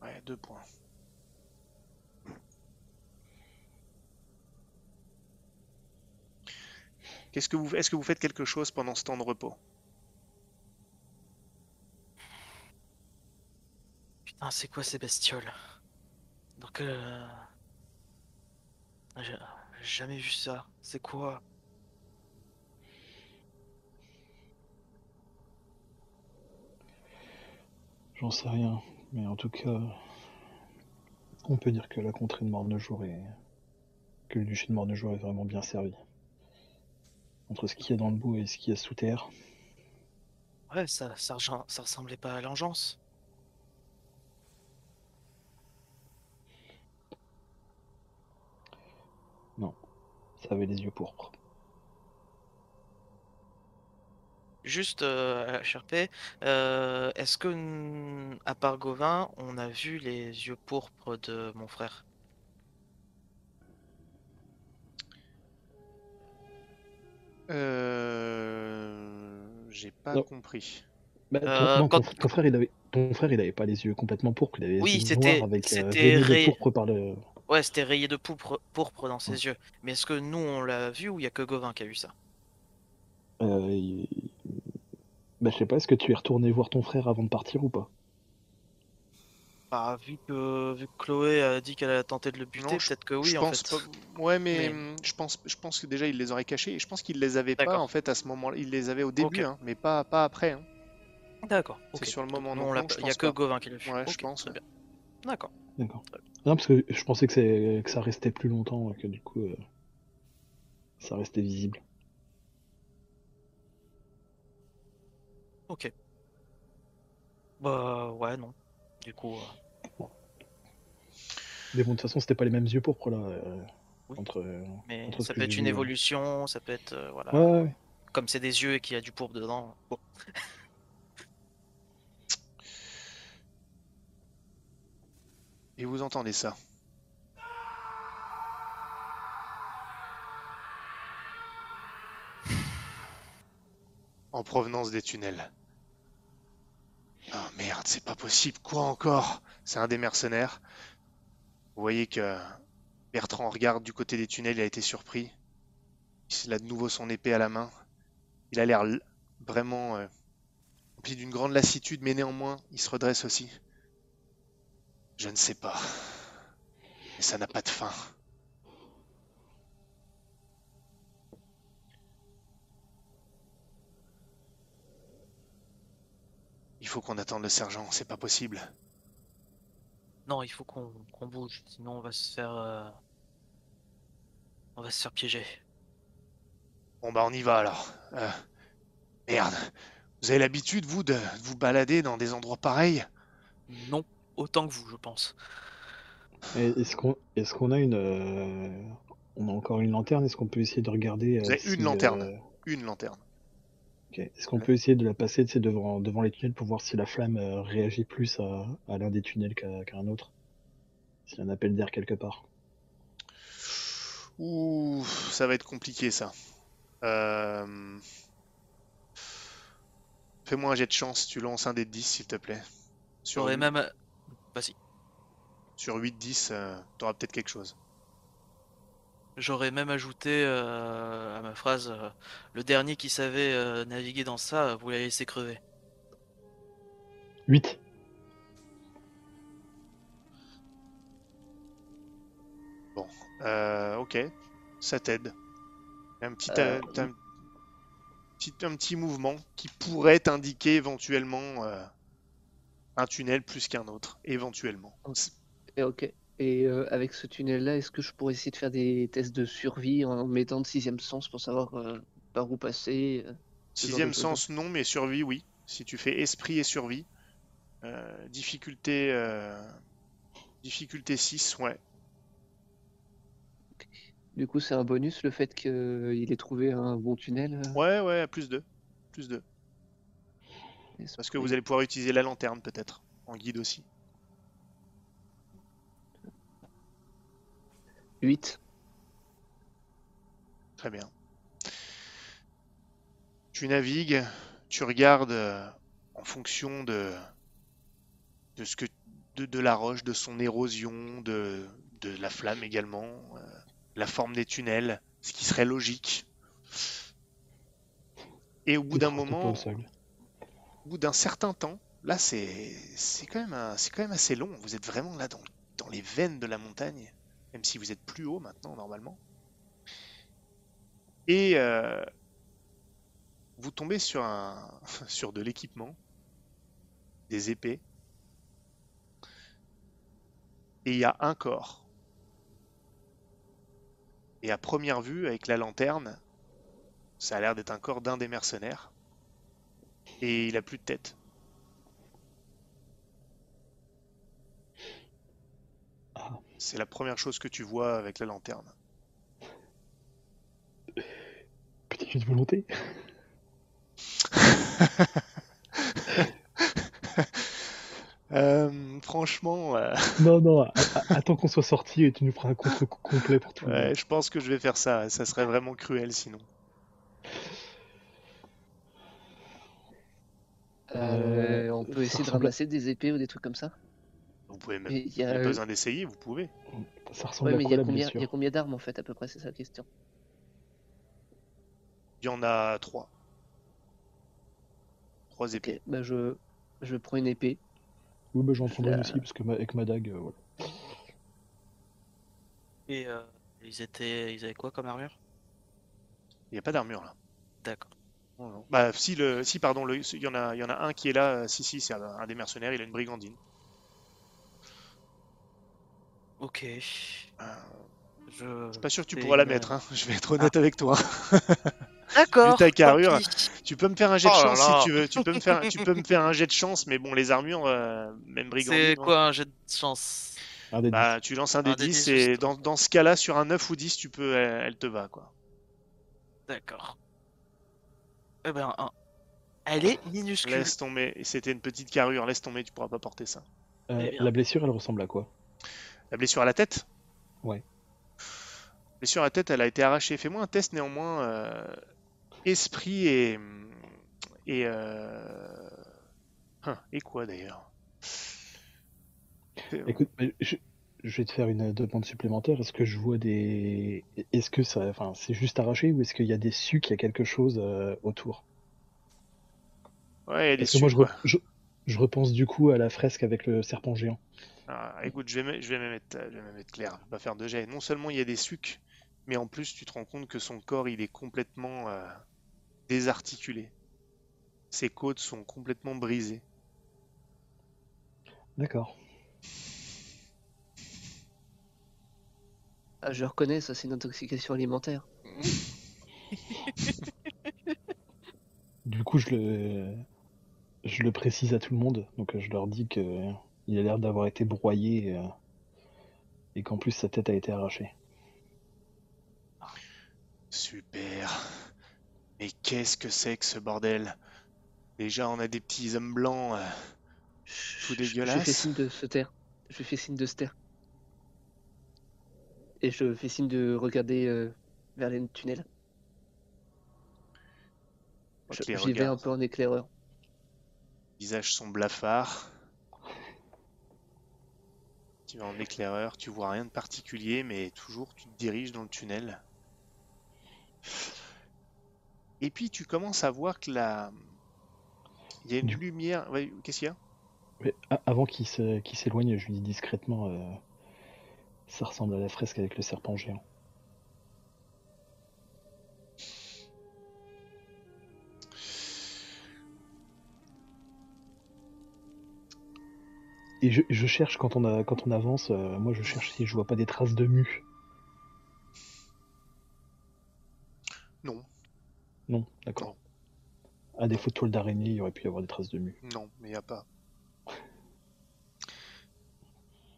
Ouais, deux points. Qu'est-ce que vous, est-ce que vous faites quelque chose pendant ce temps de repos? Putain, c'est quoi ces bestioles? Donc, euh... J'ai jamais vu ça. C'est quoi? J'en sais rien, mais en tout cas, on peut dire que la contrée de Mornejour est. que le duché de Mornejour est vraiment bien servi. entre ce qu'il y a dans le bout et ce qu'il y a sous terre. Ouais, ça, ça, ça ressemblait pas à l'engeance. Ça avait les yeux pourpres. Juste, euh, HRP, euh, est-ce que, à part Gauvin, on a vu les yeux pourpres de mon frère? Euh... J'ai pas Non. compris. Bah, ton, Euh, non, ton- quand- ton frère, il avait, ton frère, il avait pas les yeux complètement pourpres, il avait Oui, les yeux c'était- noirs avec euh, c'était rayés de ré- pourpre par le. Ouais, c'était rayé de pourpre, pourpre dans ses yeux. Mais est-ce que nous, on l'a vu ou il y a que Gauvin qui a vu ça? Euh, il- Bah, je sais pas, est-ce que tu es retourné voir ton frère avant de partir ou pas? Bah, vu que, vu que Chloé a dit qu'elle a tenté de le buter, peut-être que oui, je en pense fait. pas- Ouais, mais, Mais- je pense, je pense que déjà il les aurait cachés et je pense qu'il les avait pas D'accord. en fait à ce moment-là. Il les avait au début, hein, mais pas, pas après. hein. D'accord, C'est sur le moment. Donc non, il y a que pas. Gauvin qui l'a vu. Ouais, je pense, ouais. D'accord. D'accord. Non, parce que je pensais que, ça restait plus longtemps, et que du coup, euh, ça restait visible. Ok. Bah, ouais, non. Du coup, euh, Mais bon, de toute façon, c'était pas les mêmes yeux pourpres là. euh, Oui. entre, mais Entre ça peut être une évolution, ça peut être, voilà. Ouais, ouais, ouais. Comme c'est des yeux et qu'il y a du pourpre dedans. Bon. Et vous entendez ça En provenance des tunnels. Ah merde, c'est pas possible. Quoi encore? C'est un des mercenaires. Vous voyez que Bertrand regarde du côté des tunnels, il a été surpris. Il a de nouveau son épée à la main. Il a l'air vraiment euh, rempli d'une grande lassitude, mais néanmoins, il se redresse aussi. Je ne sais pas. Mais ça n'a pas de fin. Il faut qu'on attende le sergent, c'est pas possible. Non, il faut qu'on bouge, sinon on va se faire, euh, on va se faire piéger. Bon bah on y va alors. Euh, Merde. Vous avez l'habitude, vous, de vous balader dans des endroits pareils? Non, autant que vous, je pense. Est-ce qu'on a une. euh, On a encore une lanterne? Est-ce qu'on peut essayer de regarder. Vous euh, avez une si, lanterne. euh, Une lanterne. ok. Est-ce qu'on Ouais. peut essayer de la passer tu sais, devant, devant les tunnels pour voir si la flamme euh, réagit plus à, à l'un des tunnels qu'à un autre? S'il y a un appel d'air quelque part. Ouh, ça va être compliqué ça. Euh, Fais-moi un jet de chance, tu lances un des 10 s'il te plaît. Sur, J'aurais huit- sur 8-10, euh, t'auras peut-être quelque chose. j'aurais même ajouté euh, à ma phrase, euh, le dernier qui savait euh, naviguer dans ça, vous l'avez laissé crever. 8 Euh, ok, ça t'aide. Un petit, Euh, un, petit, un petit mouvement qui pourrait t'indiquer éventuellement euh, un tunnel plus qu'un autre, éventuellement. Et ok. Et euh, avec ce tunnel-là, est-ce que je pourrais essayer de faire des tests de survie en mettant de sixième sens pour savoir euh, par où passer euh, Sixième sens, non, mais survie, oui. Si tu fais esprit et survie, difficulté, difficulté 6, ouais. Du coup, c'est un bonus le fait qu'il ait trouvé un bon tunnel. Ouais, ouais, plus 2. Plus 2. Parce que vous allez pouvoir utiliser la lanterne, peut-être, en guide aussi. 8. Très bien. Tu navigues, tu regardes euh, en fonction de, de ce que de, de la roche, de son érosion, de, de la flamme également, euh, la forme des tunnels, ce qui serait logique. Et au bout d'un moment, au bout d'un certain temps, là c'est quand même quand même assez long. Vous êtes vraiment là dans, dans les veines de la montagne, même si vous êtes plus haut maintenant normalement. Et euh, vous tombez sur un sur de l'équipement, des épées, et il y a un corps. Et à première vue, avec la lanterne, Ça a l'air d'être un corps d'un des mercenaires. Et il a plus de tête. Ah. C'est la première chose que tu vois avec la lanterne. Petite volonté. Euh, franchement, euh, Non, non, attends qu'on soit sorti et tu nous feras un contre complet pour tout ouais, je pense que je vais faire ça. Ça serait vraiment cruel sinon. Euh, on ça peut essayer de ramasser des épées ou des trucs comme ça. Vous pouvez même. Mais il y a, pas besoin d'essayer, vous pouvez. Ça ressemble ouais, à mais il quoi y a combien, il y a blessure combien d'armes en fait à peu près, c'est ça la question. Il y en a trois. Trois épées. Bah je, je prends une épée. Oui, bah, j'en prendrai une Euh, aussi, parce que ma- avec ma dague, euh, voilà. Et euh, ils étaient. Ils avaient quoi comme armure? Il n'y a pas d'armure là. D'accord. Bah si le si pardon le- il y en a il y en a un qui est là euh, si si c'est un, un des mercenaires il a une brigandine Ok. Euh, Je. je suis pas sûr que tu pourras la mettre hein. je vais être honnête avec toi D'accord. ta carrure. tu peux me faire un jet de Oh chance là. si tu veux tu peux me faire tu peux me faire un jet de chance mais bon les armures euh, même brigandine C'est non. quoi un jet de chance? Bah tu lances un des Un des 10 dix, et dans ce cas-là sur un 9 ou 10 tu peux elle, elle te va quoi D'accord. Eh ben, un. Elle est minuscule. laisse tomber c'était une petite carrure laisse tomber tu pourras pas porter ça. Euh, Eh la blessure, elle ressemble à quoi? La blessure à la tête? Ouais. blessure à la tête elle a été arrachée fais-moi un test néanmoins euh, esprit et et euh, hein, et quoi d'ailleurs? Écoute, je, je vais te faire une demande supplémentaire. Est-ce que je vois des. Est-ce que ça. Enfin, c'est juste arraché ou est-ce qu'il y a des sucs, il y a quelque chose euh, autour? Ouais il y a des moi, je, sucs, re- je, je repense du coup à la fresque avec le serpent géant. Ah, écoute, je vais, me- je vais je même être clair, je vais pas faire de jet. Non seulement il y a des sucs, mais en plus tu te rends compte que son corps il est complètement euh, désarticulé. Ses côtes sont complètement brisées. D'accord. Ah, je reconnais, ça c'est une intoxication alimentaire. Du coup, je le, je le précise à tout le monde. Donc, je leur dis que il a l'air d'avoir été broyé et qu'en plus sa tête a été arrachée. Super. Mais qu'est-ce que c'est que ce bordel? Déjà on a des petits hommes blancs. euh, Je- je- Je fais signe de se taire. Je fais signe de se taire. Et je fais signe de regarder euh, vers les tunnels. Je- Ok, J'y vais un peu en éclaireur. Les visages sont blafards. Tu vas en éclaireur, tu vois rien de particulier, mais toujours tu te diriges dans le tunnel. Et puis tu commences à voir que la... Il y a une Du- lumière... Ouais, Qu'est-ce qu'il y a? Mais avant qu'il s'éloigne, je lui dis discrètement euh, ça ressemble à la fresque avec le serpent géant. Et je, je cherche quand on, a, quand on avance, euh, moi je cherche si je vois pas des traces de mue. Non, Non, d'accord. À défaut de toile d'araignée, il y aurait pu y avoir des traces de mue. non, mais il n'y a pas.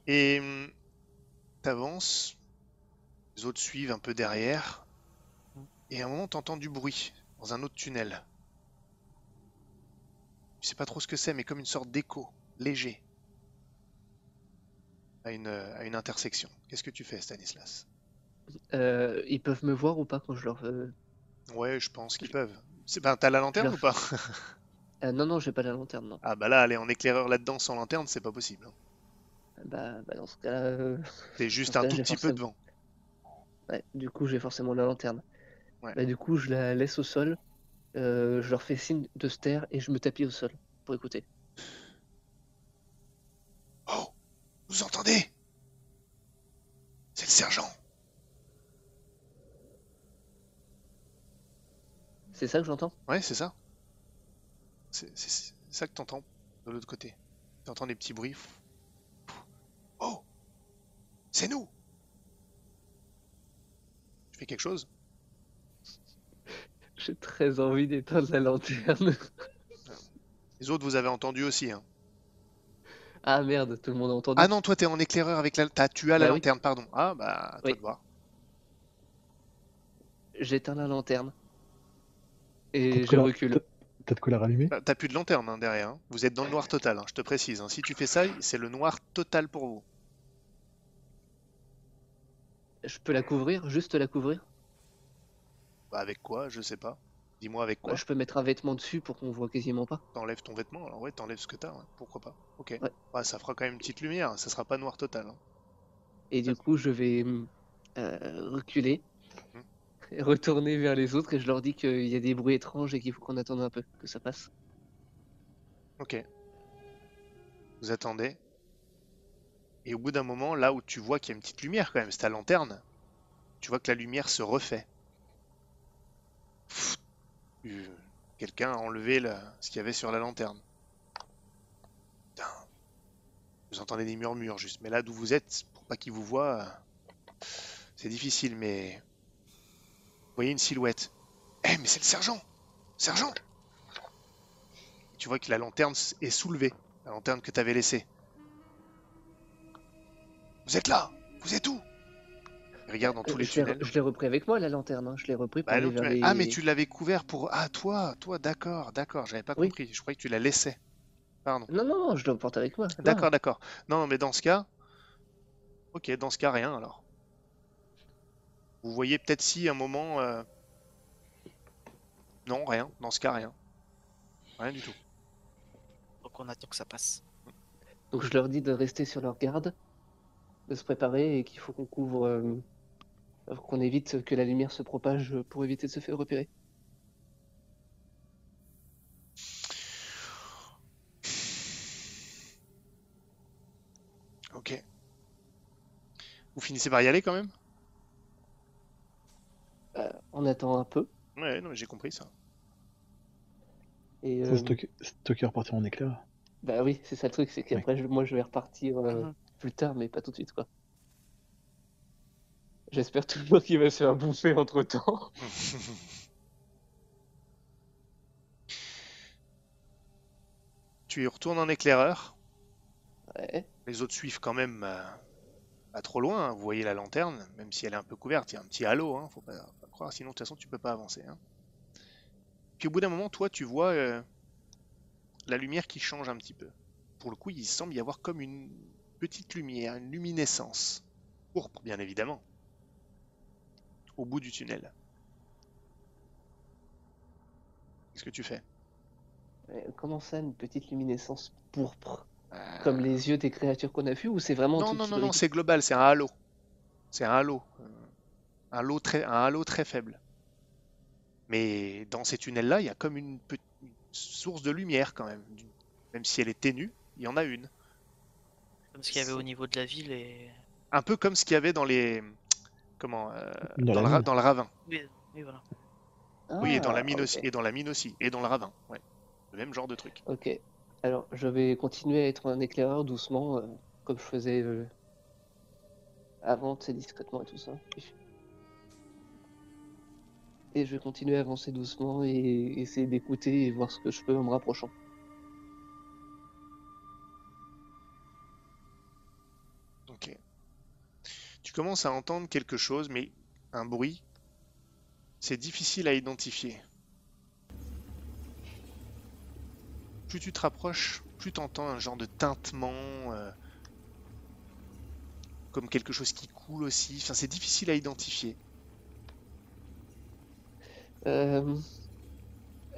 Et hum, t'avances, les autres suivent un peu derrière, et à un moment t'entends du bruit dans un autre tunnel. Tu sais pas trop ce que c'est, mais comme une sorte d'écho léger à une, à une intersection. Qu'est-ce que tu fais, Stanislas? Euh, ils peuvent me voir ou pas quand je leur. euh, Ouais, je pense qu'ils peuvent. C'est ben, t'as la lanterne leur- ou pas? Ah, non, non, j'ai pas la lanterne, non. Ah bah là, aller en éclaireur là-dedans sans lanterne, c'est pas possible. hein. Bah, bah dans ce cas-là, euh, T'es juste un tout petit peu devant. ouais, du coup, j'ai forcément la lanterne. Ouais. Bah, du coup, je la laisse au sol. euh, je leur fais signe de se taire et je me tapis au sol pour écouter. Oh Vous entendez? C'est le sergent C'est ça que j'entends? Ouais, c'est ça. C'est ça que t'entends de l'autre côté. T'entends des petits bruits. Oh C'est nous Je fais quelque chose J'ai très envie d'éteindre la lanterne. Les autres, vous avez entendu aussi. Hein. Ah merde, tout le monde a entendu. Ah non, toi, t'es en éclaireur avec la... t'as- tu as la Bah oui. lanterne, pardon. Ah, bah, à toi Oui. de voir. J'éteins la lanterne. Et je recule. Peut- Peut-être que la rallumer Bah, T'as plus de lanterne hein, derrière. hein. Vous êtes dans le noir total, hein, je te précise. hein. Si tu fais ça, c'est le noir total pour vous. Je peux la couvrir, juste la couvrir? Bah, avec quoi Je sais pas. Dis-moi avec quoi Ouais, je peux mettre un vêtement dessus pour qu'on voit quasiment pas. T'enlèves ton vêtement, alors ouais, t'enlèves ce que t'as, ouais, pourquoi pas. Ok. Ouais. Ça fera quand même une petite lumière, ça sera pas noir total. hein. Et du coup, je vais hum, euh, reculer, Mhm. Et retourner vers les autres et je leur dis qu'il y a des bruits étranges et qu'il faut qu'on attende un peu, que ça passe. Ok. Vous attendez. Et au bout d'un moment, là où tu vois qu'il y a une petite lumière quand même, c'est ta lanterne, tu vois que la lumière se refait. Quelqu'un a enlevé ce qu'il y avait sur la lanterne. Putain. Vous entendez des murmures juste. Mais là d'où vous êtes, pour pas qu'ils vous voient, euh, c'est difficile, mais... Voyez une silhouette. Eh, mais c'est le sergent Sergent tu vois que la lanterne est soulevée, la lanterne que tu avais laissée. Vous êtes là Vous êtes où? Il regarde dans tous Euh, les je l'ai re- tunnels. je l'ai repris avec moi la lanterne, hein. je l'ai repris pour Bah aller vers les... Ah, mais tu l'avais couvert pour. Ah, toi, toi, d'accord, d'accord, j'avais pas Oui. compris. Je croyais que tu la laissais. Pardon. Non, non, non, je le porte avec moi. D'accord, d'accord. Non, mais dans ce cas. Ok, dans ce cas, rien alors. Vous voyez peut-être si un moment. euh, Non, rien. Dans ce cas, rien. Rien du tout. Donc on attend que ça passe. Donc je leur dis de rester sur leur garde, de se préparer et qu'il faut qu'on couvre, euh, qu'on évite que la lumière se propage pour éviter de se faire repérer. Ok. Vous finissez par y aller quand même? On attend un peu Ouais, non, mais j'ai compris ça. et euh, Stoker partir en éclair. bah oui, c'est ça le truc, c'est qu'après moi je vais repartir euh, Mhm. plus tard, mais pas tout de suite quoi. J'espère toujours qu'il va se faire bouffer entre temps. tu y retournes en éclaireur. Ouais. Les autres suivent quand même euh, pas trop loin. hein. Vous voyez la lanterne, même si elle est un peu couverte. Il y a un petit halo, hein, faut pas, croire. Sinon, de toute façon, tu peux pas avancer. hein. Puis au bout d'un moment, toi, tu vois euh, la lumière qui change un petit peu. Pour le coup, il semble y avoir comme une petite lumière, une luminescence. Pourpre, bien évidemment. Au bout du tunnel. Qu'est-ce que tu fais? Euh, Comment ça, une petite luminescence pourpre, comme les yeux des créatures qu'on a vues, ou c'est vraiment Non, non, non, non, c'est global, c'est un halo. C'est un halo. Euh, Un halo très, un halo très faible. Mais dans ces tunnels-là, il y a comme une, petite source de lumière quand même. Même si elle est ténue, il y en a une. Comme ce qu'il y avait au niveau de la ville et. Un peu comme ce qu'il y avait dans les. Comment euh, Dans le, dans le ravin. Oui, oui, voilà. oui, et dans la Ah, mine aussi. Et dans la mine aussi. Et dans le ravin. Ouais. Le même genre de truc. Ok. Alors, je vais continuer à être un éclaireur doucement, euh, comme je faisais euh, avant, sais, discrètement et tout ça. Et je vais continuer à avancer doucement et essayer d'écouter et voir ce que je peux en me rapprochant. Ok. Tu commences à entendre quelque chose, mais un bruit. C'est difficile à identifier. Plus tu te rapproches, plus tu entends un genre de tintement, euh, comme quelque chose qui coule aussi. Enfin, c'est difficile à identifier. Euh,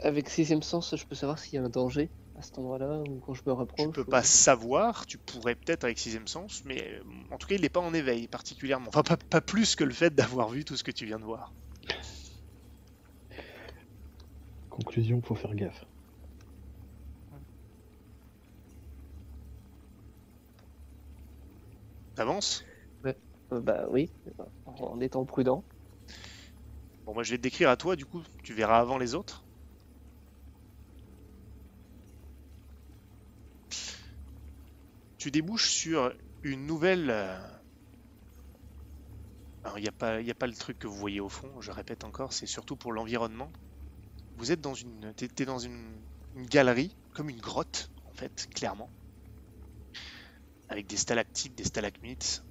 avec sixième sens, je peux savoir s'il y a un danger à cet endroit-là ou quand je me rapproche. Tu peux ou- pas savoir, tu pourrais peut-être avec sixième sens, mais euh, en tout cas, il n'est pas en éveil particulièrement. Enfin, pas, pas plus que le fait d'avoir vu tout ce que tu viens de voir. Conclusion, faut faire gaffe. T'avances Euh, bah oui, en étant prudent. Bon, moi je vais te décrire à toi, du coup, tu verras avant les autres. Tu débouches sur une nouvelle. euh, Alors, il n'y a, pas- y a pas le truc que vous voyez au fond, je répète encore, c'est surtout pour l'environnement. vous êtes dans une, t'es, t'es dans une, une galerie, comme une grotte, en fait, clairement, avec des stalactites, des stalagmites,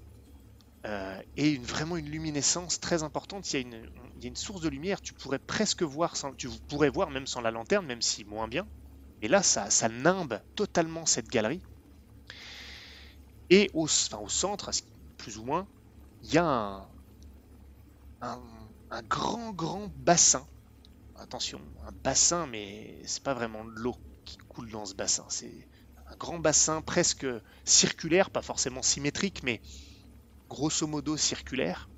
euh, et vraiment une luminescence très importante. Il y, a une, source de lumière, tu pourrais presque voir, sans, tu pourrais voir même sans la lanterne, même si moins bien. Et là, ça, ça nimbe totalement cette galerie. Et au, centre, plus ou moins, il y a un, grand, grand bassin. Attention, un bassin, mais c'est pas vraiment de l'eau qui coule dans ce bassin. Grand bassin presque circulaire, pas forcément symétrique, mais grosso modo circulaire,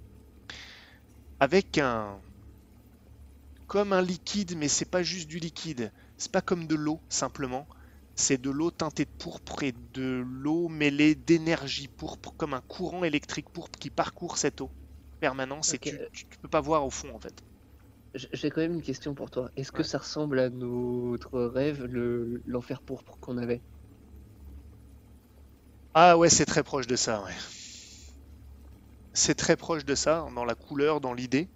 avec un comme un liquide, mais c'est pas juste du liquide. C'est pas comme de l'eau simplement. C'est de l'eau teintée de pourpre et de l'eau mêlée d'énergie pourpre, comme un courant électrique pourpre qui parcourt cette eau permanence Ok. et tu, tu, peux pas voir au fond en fait. J'ai quand même une question pour toi. Est-ce que ça ressemble à notre rêve, le l'enfer pourpre qu'on avait? Ah ouais, c'est très proche de ça, ouais. C'est très proche de ça, dans la couleur, dans l'idée.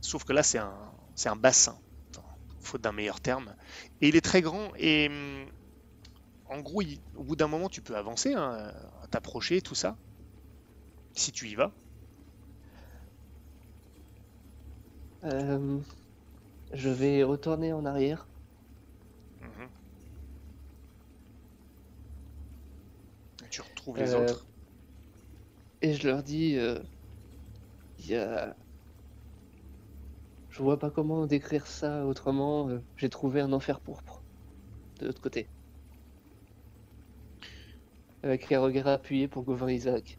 Sauf que là, c'est un, c'est un bassin, enfin, faute d'un meilleur terme. Et il est très grand et hum, en gros, il- au bout d'un moment, tu peux avancer, hein, t'approcher, tout ça, si tu y vas. Euh, je vais retourner en arrière. Mhm. Les Euh, autres. Et je leur dis, euh, il y a... Je vois pas comment décrire ça autrement. euh, J'ai trouvé un enfer pourpre de l'autre côté. Avec un regard appuyé pour Gauvin Isaac.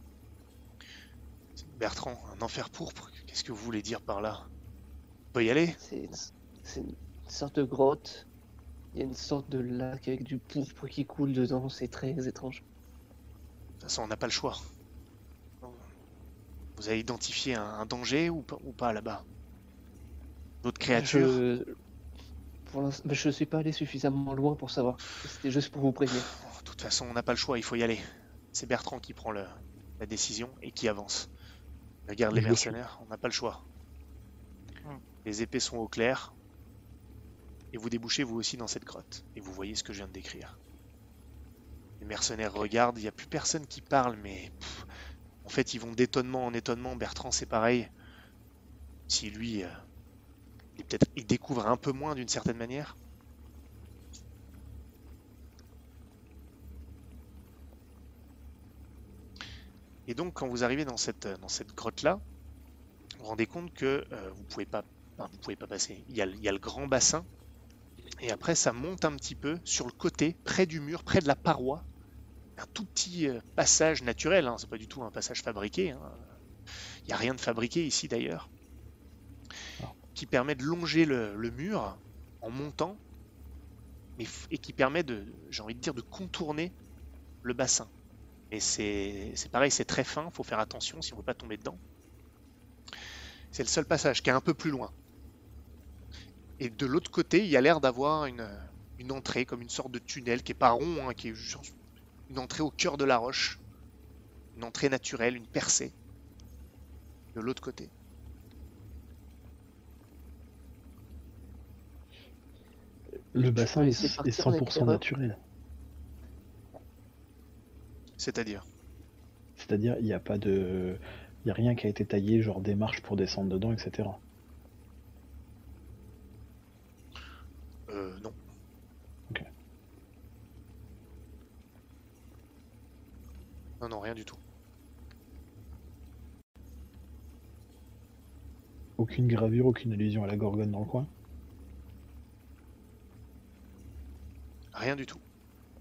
Bertrand, un enfer pourpre, qu'est-ce que vous voulez dire par là? On peut y aller? C'est une... c'est une sorte de grotte. Il y a une sorte de lac avec du pourpre qui coule dedans. C'est très étrange. De toute façon, on n'a pas le choix. Vous avez identifié un, un danger ou pas, ou pas là-bas? D'autres créatures? Je... Pour l'instant, je suis pas allé suffisamment loin pour savoir. C'était juste pour vous prévenir. De toute façon, on n'a pas le choix, il faut y aller. C'est Bertrand qui prend le- la décision et qui avance. Regarde les mercenaires, on n'a pas le choix. Hmm. Les épées sont au clair. Et vous débouchez vous aussi dans cette grotte. Et vous voyez ce que je viens de décrire. Les mercenaires regardent, il n'y a plus personne qui parle, mais en fait ils vont d'étonnement en étonnement. Bertrand c'est pareil. Si lui, euh, il peut-être il découvre un peu moins d'une certaine manière. Et donc, quand vous arrivez dans cette, grotte-là, vous vous rendez compte que euh, vous pouvez pouvez pas passer. Il y a le grand bassin, et après ça monte un petit peu sur le côté, près du mur, près de la paroi. Un tout petit euh, passage naturel, hein, c'est pas du tout un passage fabriqué. hein. Il n'y a rien de fabriqué ici d'ailleurs, Ah. qui permet de longer le, le mur en montant, mais et qui permet de, j'ai envie de dire, de contourner le bassin. Et c'est c'est pareil, c'est très fin, faut faire attention si on veut pas tomber dedans. C'est le seul passage qui est un peu plus loin. Et de l'autre côté, il y a l'air d'avoir une, une entrée, comme une sorte de tunnel qui est pas rond, hein, qui est juste une entrée au cœur de la roche. Une entrée naturelle, une percée. De l'autre côté. Le bassin est, laisser est partir en 100% éclaireur naturel. C'est-à-dire. C'est-à-dire, il n'y a pas de. Il n'y a rien qui a été taillé, genre des marches pour descendre dedans, etc. Euh, non. Non, non, rien du tout. Aucune gravure, aucune allusion à la gorgone dans le coin. Rien du tout.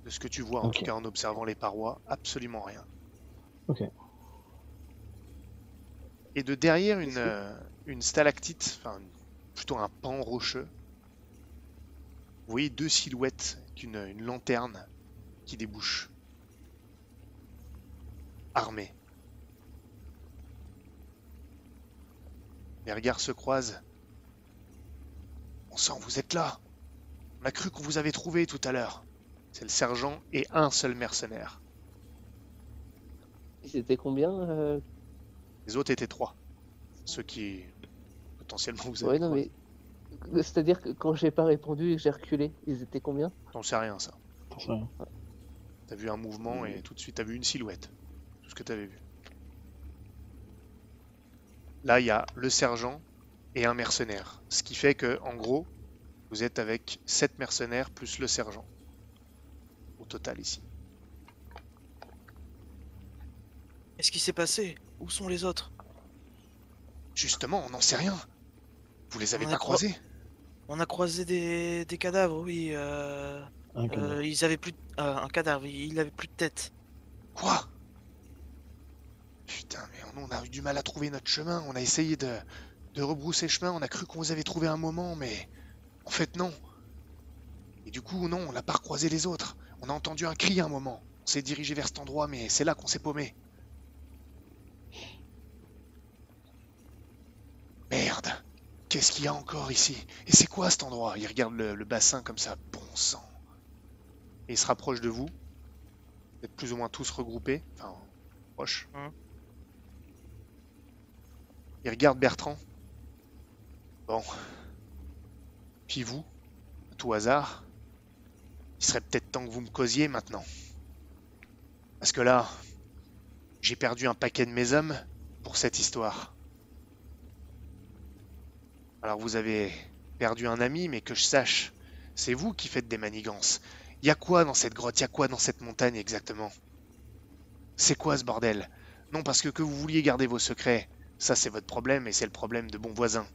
De ce que tu vois, en tout cas en observant les parois, absolument rien. Ok. Et de derrière une, euh, une stalactite, enfin plutôt un pan rocheux, vous voyez deux silhouettes avec une, une lanterne qui débouche. Armées. Les regards se croisent. On sent, vous êtes là. On a cru qu'on vous avait trouvé tout à l'heure. C'est le sergent et un seul mercenaire. Ils étaient combien euh, Les autres étaient trois. Ceux qui potentiellement vous avez Ouais, non, mais. C'est-à-dire que quand j'ai pas répondu et que j'ai reculé, ils étaient combien? T'en sais rien ça. T'as vu un mouvement et tout de suite t'as vu une silhouette. Ce que t'avais vu. Là, il y a le sergent et un mercenaire. Ce qui fait que, en gros, vous êtes avec 7 mercenaires plus le sergent. Au total ici. Qu'est-ce qui s'est passé? Où sont les autres? Justement, on n'en sait rien. Vous les avez On pas cro- croisés On a croisé des, des cadavres, oui. euh, Un cadavre. euh, ils avaient plus de- euh, un cadavre, il avait plus de tête. Quoi? Putain, mais on, a eu du mal à trouver notre chemin. On a essayé de, rebrousser chemin. On a cru qu'on vous avait trouvé un moment, mais en fait non. Et du coup, non, on n'a pas recroisé les autres. On a entendu un cri à un moment. On s'est dirigé vers cet endroit, mais c'est là qu'on s'est paumé. Merde Qu'est-ce qu'il y a encore ici? Et c'est quoi cet endroit? Il regarde le, bassin comme ça. Bon sang. Et il se rapproche de vous. Vous êtes plus ou moins tous regroupés. Enfin, proches. Mhm. Il regarde Bertrand. Bon. Puis vous, à tout hasard, il serait peut-être temps que vous me causiez maintenant. Parce que là, j'ai perdu un paquet de mes hommes pour cette histoire. Alors vous avez perdu un ami, mais que je sache, c'est vous qui faites des manigances. Y a quoi dans cette grotte? Y a quoi dans cette montagne exactement? C'est quoi ce bordel? Non, parce que que vous vouliez garder vos secrets, ça c'est votre problème et c'est le problème de bons voisins.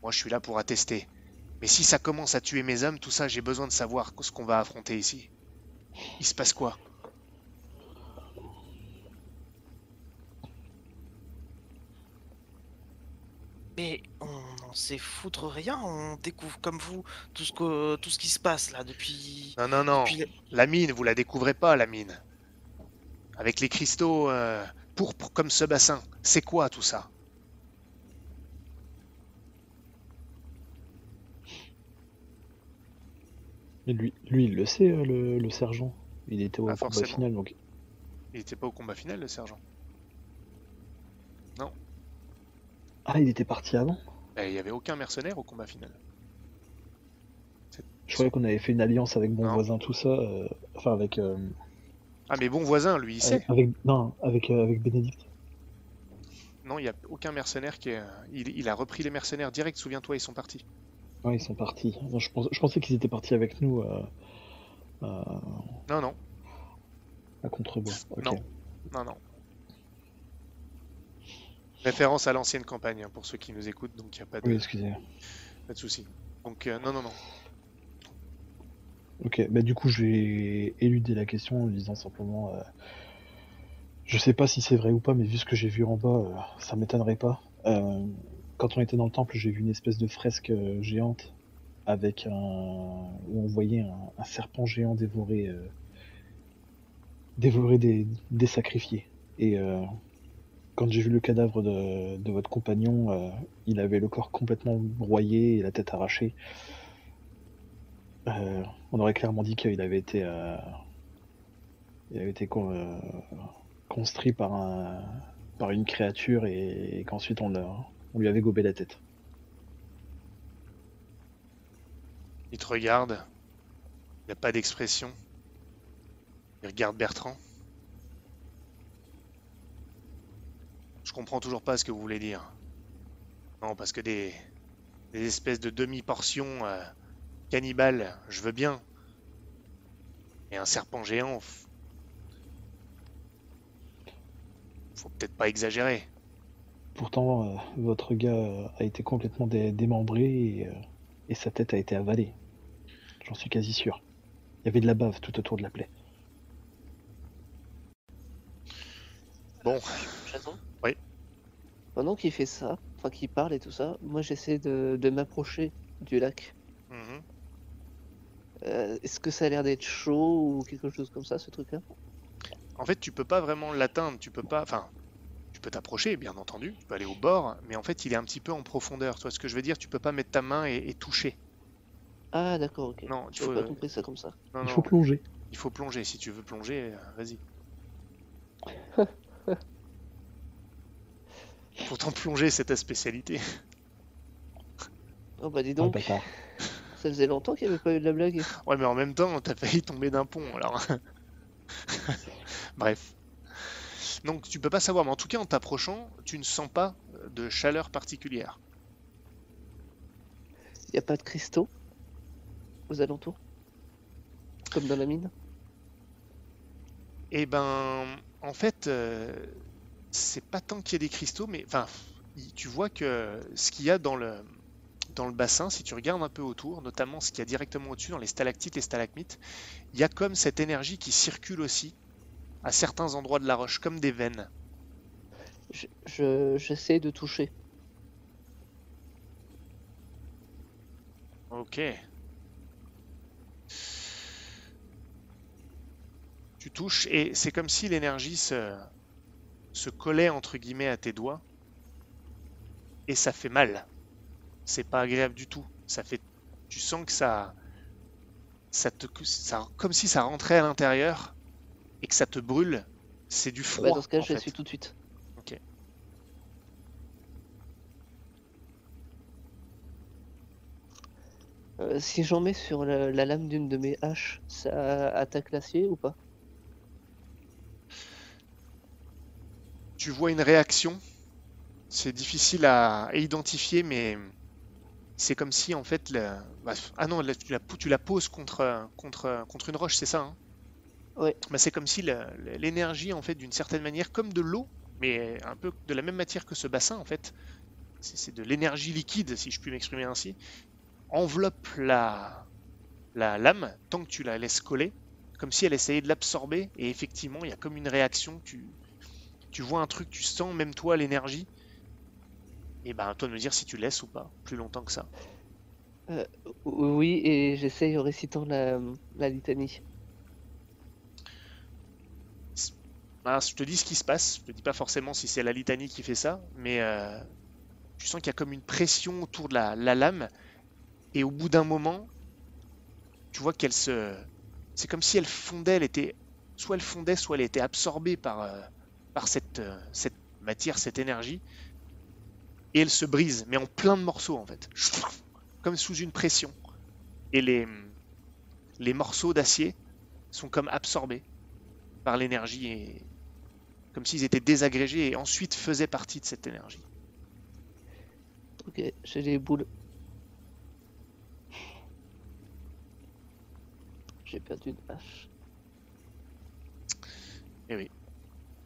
Moi je suis là pour attester. Mais si ça commence à tuer mes hommes, tout ça, j'ai besoin de savoir ce qu'on va affronter ici. Il se passe quoi? Mais on n'en sait foutre rien, on découvre comme vous tout ce, que, tout ce qui se passe là depuis. Non, non, non. depuis La mine, vous la découvrez pas, la mine. Avec les cristaux euh, pourpres comme ce bassin. C'est quoi tout ça? Mais lui, lui, il le sait, euh, le, le sergent. Il était au Pas combat forcément. final, donc Il était pas au combat final, le sergent. Ah, il était parti avant? Eh, Il y avait aucun mercenaire au combat final. Je croyais qu'on avait fait une alliance avec Bon Non. Voisin, tout ça. euh, Enfin, avec. euh, Ah, mais bon voisin, lui, il sait. avec, non, avec, euh, avec Bénédicte. Non, il y a aucun mercenaire qui est. Il, il a repris les mercenaires direct, souviens-toi, ils sont partis. Ouais, ils sont partis. Non, je, pense- je pensais qu'ils étaient partis avec nous euh, euh, Non, non, à Contrebois. Ok. Non. non, non. Référence à l'ancienne campagne, hein, pour ceux qui nous écoutent, donc il n'y a pas de, Oui, excusez. pas de souci. Donc, euh, non, non, non. Ok, bah du coup, je vais éluder la question en disant simplement. je sais pas si c'est vrai ou pas, mais vu ce que j'ai vu en bas, ça m'étonnerait pas. Quand on était dans le temple, j'ai vu une espèce de fresque euh, géante avec un. où on voyait un, serpent géant dévorer. euh, dévorer des, des sacrifiés. Et euh, quand j'ai vu le cadavre de, de votre compagnon, il avait le corps complètement broyé et la tête arrachée. On aurait clairement dit qu'il avait été, il avait été con- construit par, un, par une créature et, et qu'ensuite on, l'a- on lui avait gobé la tête. Il te regarde. Il n'y a pas d'expression. Il regarde Bertrand. Je comprends toujours pas ce que vous voulez dire. Non, parce que des, espèces de demi-portions euh, cannibales, je veux bien. Et un serpent géant, faut peut-être pas exagérer. Pourtant, euh, votre gars euh, a été complètement dé- démembré et, euh, et sa tête a été avalée. J'en suis quasi sûr. Il y avait de la bave tout autour de la plaie. Bon, Jason? Oui. Pendant qu'il fait ça, enfin qu'il parle et tout ça, moi j'essaie de, de m'approcher du lac. mhm. Euh, Est-ce que ça a l'air d'être chaud ou quelque chose comme ça, ce truc-là? En fait, tu peux pas vraiment l'atteindre, tu peux pas. Enfin, tu peux t'approcher, bien entendu, tu peux aller au bord, mais en fait, il est un petit peu en profondeur. Tu vois ce que je veux dire? Tu peux pas mettre ta main et, et toucher. Ah d'accord, ok. Non, J'avais faut, pas euh, compris ça comme ça. non, Il non, faut plonger. il faut plonger. Si tu veux plonger, euh, vas-y. Pourtant, plonger, c'est ta spécialité. Oh bah dis Oh, donc, ça faisait longtemps qu'il n'y avait pas eu de la blague. Ouais, mais en même temps, t'as failli tomber d'un pont, alors. Bref. Donc, tu peux pas savoir, mais en tout cas, en t'approchant, tu ne sens pas de chaleur particulière. Il n'y a pas de cristaux aux alentours? Comme dans la mine? Et ben, en fait, euh, c'est pas tant qu'il y a des cristaux, mais enfin, tu vois que ce qu'il y a dans le, dans le bassin, si tu regardes un peu autour, notamment ce qu'il y a directement au-dessus, dans les stalactites et stalagmites, il y a comme cette énergie qui circule aussi à certains endroits de la roche, comme des veines. Je- je- J'essaie de toucher. Ok. Tu touches et c'est comme si l'énergie se, se collait entre guillemets à tes doigts et ça fait mal. C'est pas agréable du tout. Ça fait, tu sens que ça, ça te, ça, comme si ça rentrait à l'intérieur et que ça te brûle. C'est du Bah, froid. dans ce cas, je fait. la suis tout de suite. Ok. Euh, si j'en mets sur la, la lame d'une de mes haches, ça attaque l'acier ou pas? Tu vois une réaction? C'est difficile à, à identifier, mais c'est comme si en fait. bah, ah non, là, tu la, tu la poses contre, contre, contre une roche, c'est ça hein? Ouais. Bah, c'est comme si l'énergie, en fait, d'une certaine manière, comme de l'eau, mais un peu de la même matière que ce bassin, en fait, c'est de l'énergie liquide, si je puis m'exprimer ainsi, enveloppe la, la lame tant que tu la laisses coller, comme si elle essayait de l'absorber, et effectivement, il y a comme une réaction, tu, tu vois un truc, tu sens même toi l'énergie, et ben toi de me dire si tu laisses ou pas, plus longtemps que ça. Oui, et j'essaye en récitant la, la litanie. Ben, je te dis ce qui se passe, je te dis pas forcément si c'est la litanie qui fait ça, mais euh, tu sens qu'il y a comme une pression autour de la, la lame, et au bout d'un moment, tu vois qu'elle se... C'est comme si elle fondait, elle était... Soit elle fondait, soit elle était absorbée par, euh, par cette, euh, cette matière, cette énergie, et elle se brise, mais en plein de morceaux en fait, comme sous une pression. Et les, les morceaux d'acier sont comme absorbés par l'énergie et comme s'ils étaient désagrégés et ensuite faisaient partie de cette énergie. Ok, j'ai les boules. J'ai perdu une hache.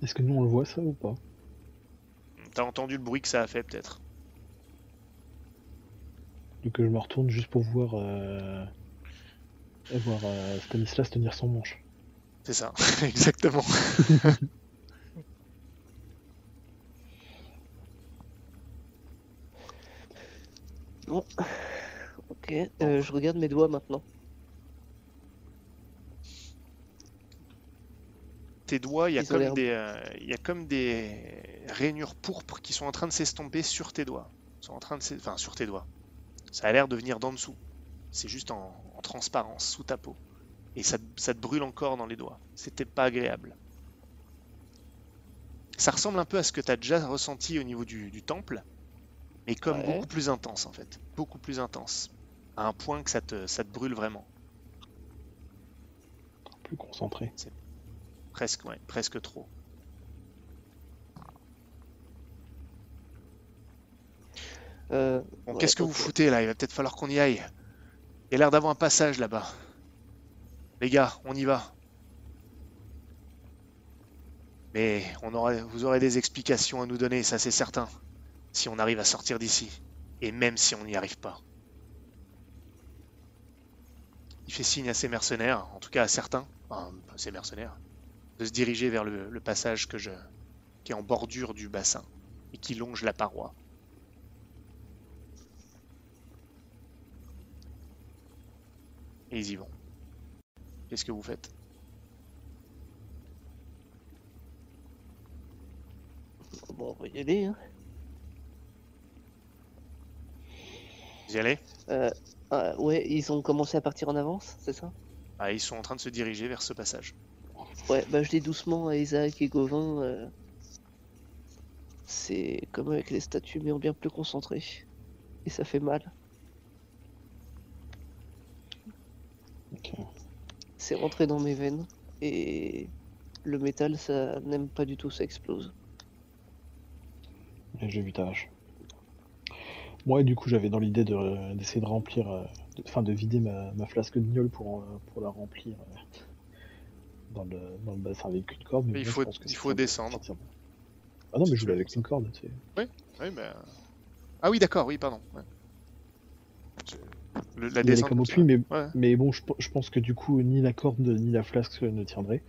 Est-ce que nous on le voit ça ou pas? T'as entendu le bruit que ça a fait peut-être Donc je me retourne juste pour voir, euh... voir euh, Stanislas tenir son manche. C'est ça, exactement. Bon. Ok, euh, je regarde mes doigts maintenant. Tes doigts, il y a comme des, euh, il y a comme des rainures pourpres qui sont en train de s'estomper sur tes doigts. Ils sont en train de, enfin sur tes doigts. Ça a l'air de venir d'en dessous. C'est juste en, en transparence sous ta peau. Et ça, te- ça te brûle encore dans les doigts. C'était pas agréable. Ça ressemble un peu à ce que tu as déjà ressenti au niveau du, du temple, mais comme Ouais. beaucoup plus intense en fait. Beaucoup plus intense. À un point que ça te, ça te brûle vraiment. Plus concentré. Presque, ouais, presque trop. Euh, Bon, ouais, qu'est-ce que vous foutez là? Il va peut-être falloir qu'on y aille. Il y a l'air d'avoir un passage là-bas. Les gars, on y va. Mais on aura, vous aurez des explications à nous donner, ça c'est certain. Si on arrive à sortir d'ici. Et même si on n'y arrive pas. Il fait signe à ses mercenaires, en tout cas à certains, enfin ses mercenaires, de se diriger vers le, le passage que je, qui est en bordure du bassin et qui longe la paroi. Et ils y vont. Qu'est-ce que vous faites? Bon, on va y aller. Hein. Vous y allez euh, euh, Ouais, ils ont commencé à partir en avance, c'est ça? Ah, Ils sont en train de se diriger vers ce passage. Ouais, bah je dis doucement à Isaac et Gauvin. Euh, c'est comme avec les statues, mais en bien plus concentré. Et ça fait mal. Okay. C'est rentré dans mes veines. Et le métal, ça n'aime pas du tout, ça explose. Et je lui tâche. Moi, du coup, j'avais dans l'idée de- d'essayer de remplir, euh, de- enfin de, vider ma, ma flasque de gnôle pour, euh, pour la remplir euh, dans, le, dans le bassin avec une corde. Mais Il faut- il descendre. Ah non, mais je voulais avec une corde, tu sais. Oui, mais... euh, Ah oui, d'accord, oui, pardon. ouais. Le- la Il descente comme au puits, mais. Ouais. mais bon, je, je pense que du coup, ni la corde ni la flasque ne tiendraient.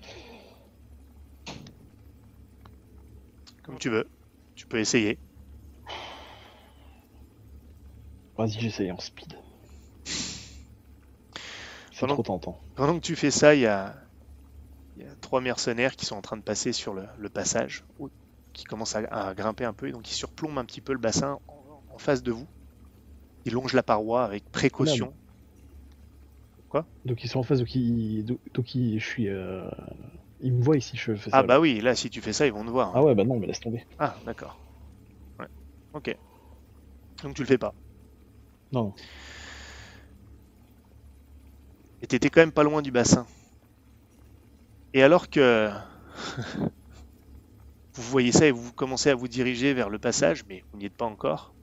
Comme tu veux. Tu peux essayer. Vas-y, j'essaye en speed. C'est trop tentant. Pendant que tu fais ça, il y a... y a trois mercenaires qui sont en train de passer sur le, le passage, qui commencent à, à grimper un peu, et donc ils surplombent un petit peu le bassin en, en face de vous. Ils longent la paroi avec précaution. Donc ils sont en face, donc ils, donc, ils- je suis, euh, ils me voient ici, je fais ça. Ah bah oui, là si tu fais ça, ils vont te voir. Ah ouais, bah non, mais laisse tomber. Ah, d'accord. Ouais. Ok. Donc tu le fais pas. Non. Et t'étais quand même pas loin du bassin. Et alors que vous voyez ça et vous commencez à vous diriger vers le passage, mais vous n'y êtes pas encore,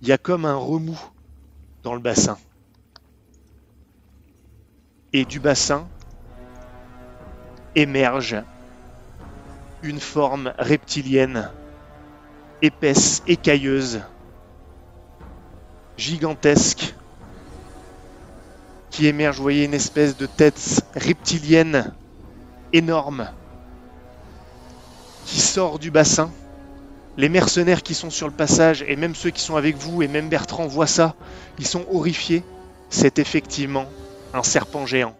il y a comme un remous dans le bassin. Et du bassin émerge une forme reptilienne, épaisse, écailleuse, gigantesque, qui émerge, vous voyez, une espèce de tête reptilienne énorme qui sort du bassin. Les mercenaires qui sont sur le passage, et même ceux qui sont avec vous, et même Bertrand voient ça, ils sont horrifiés. C'est effectivement un serpent géant.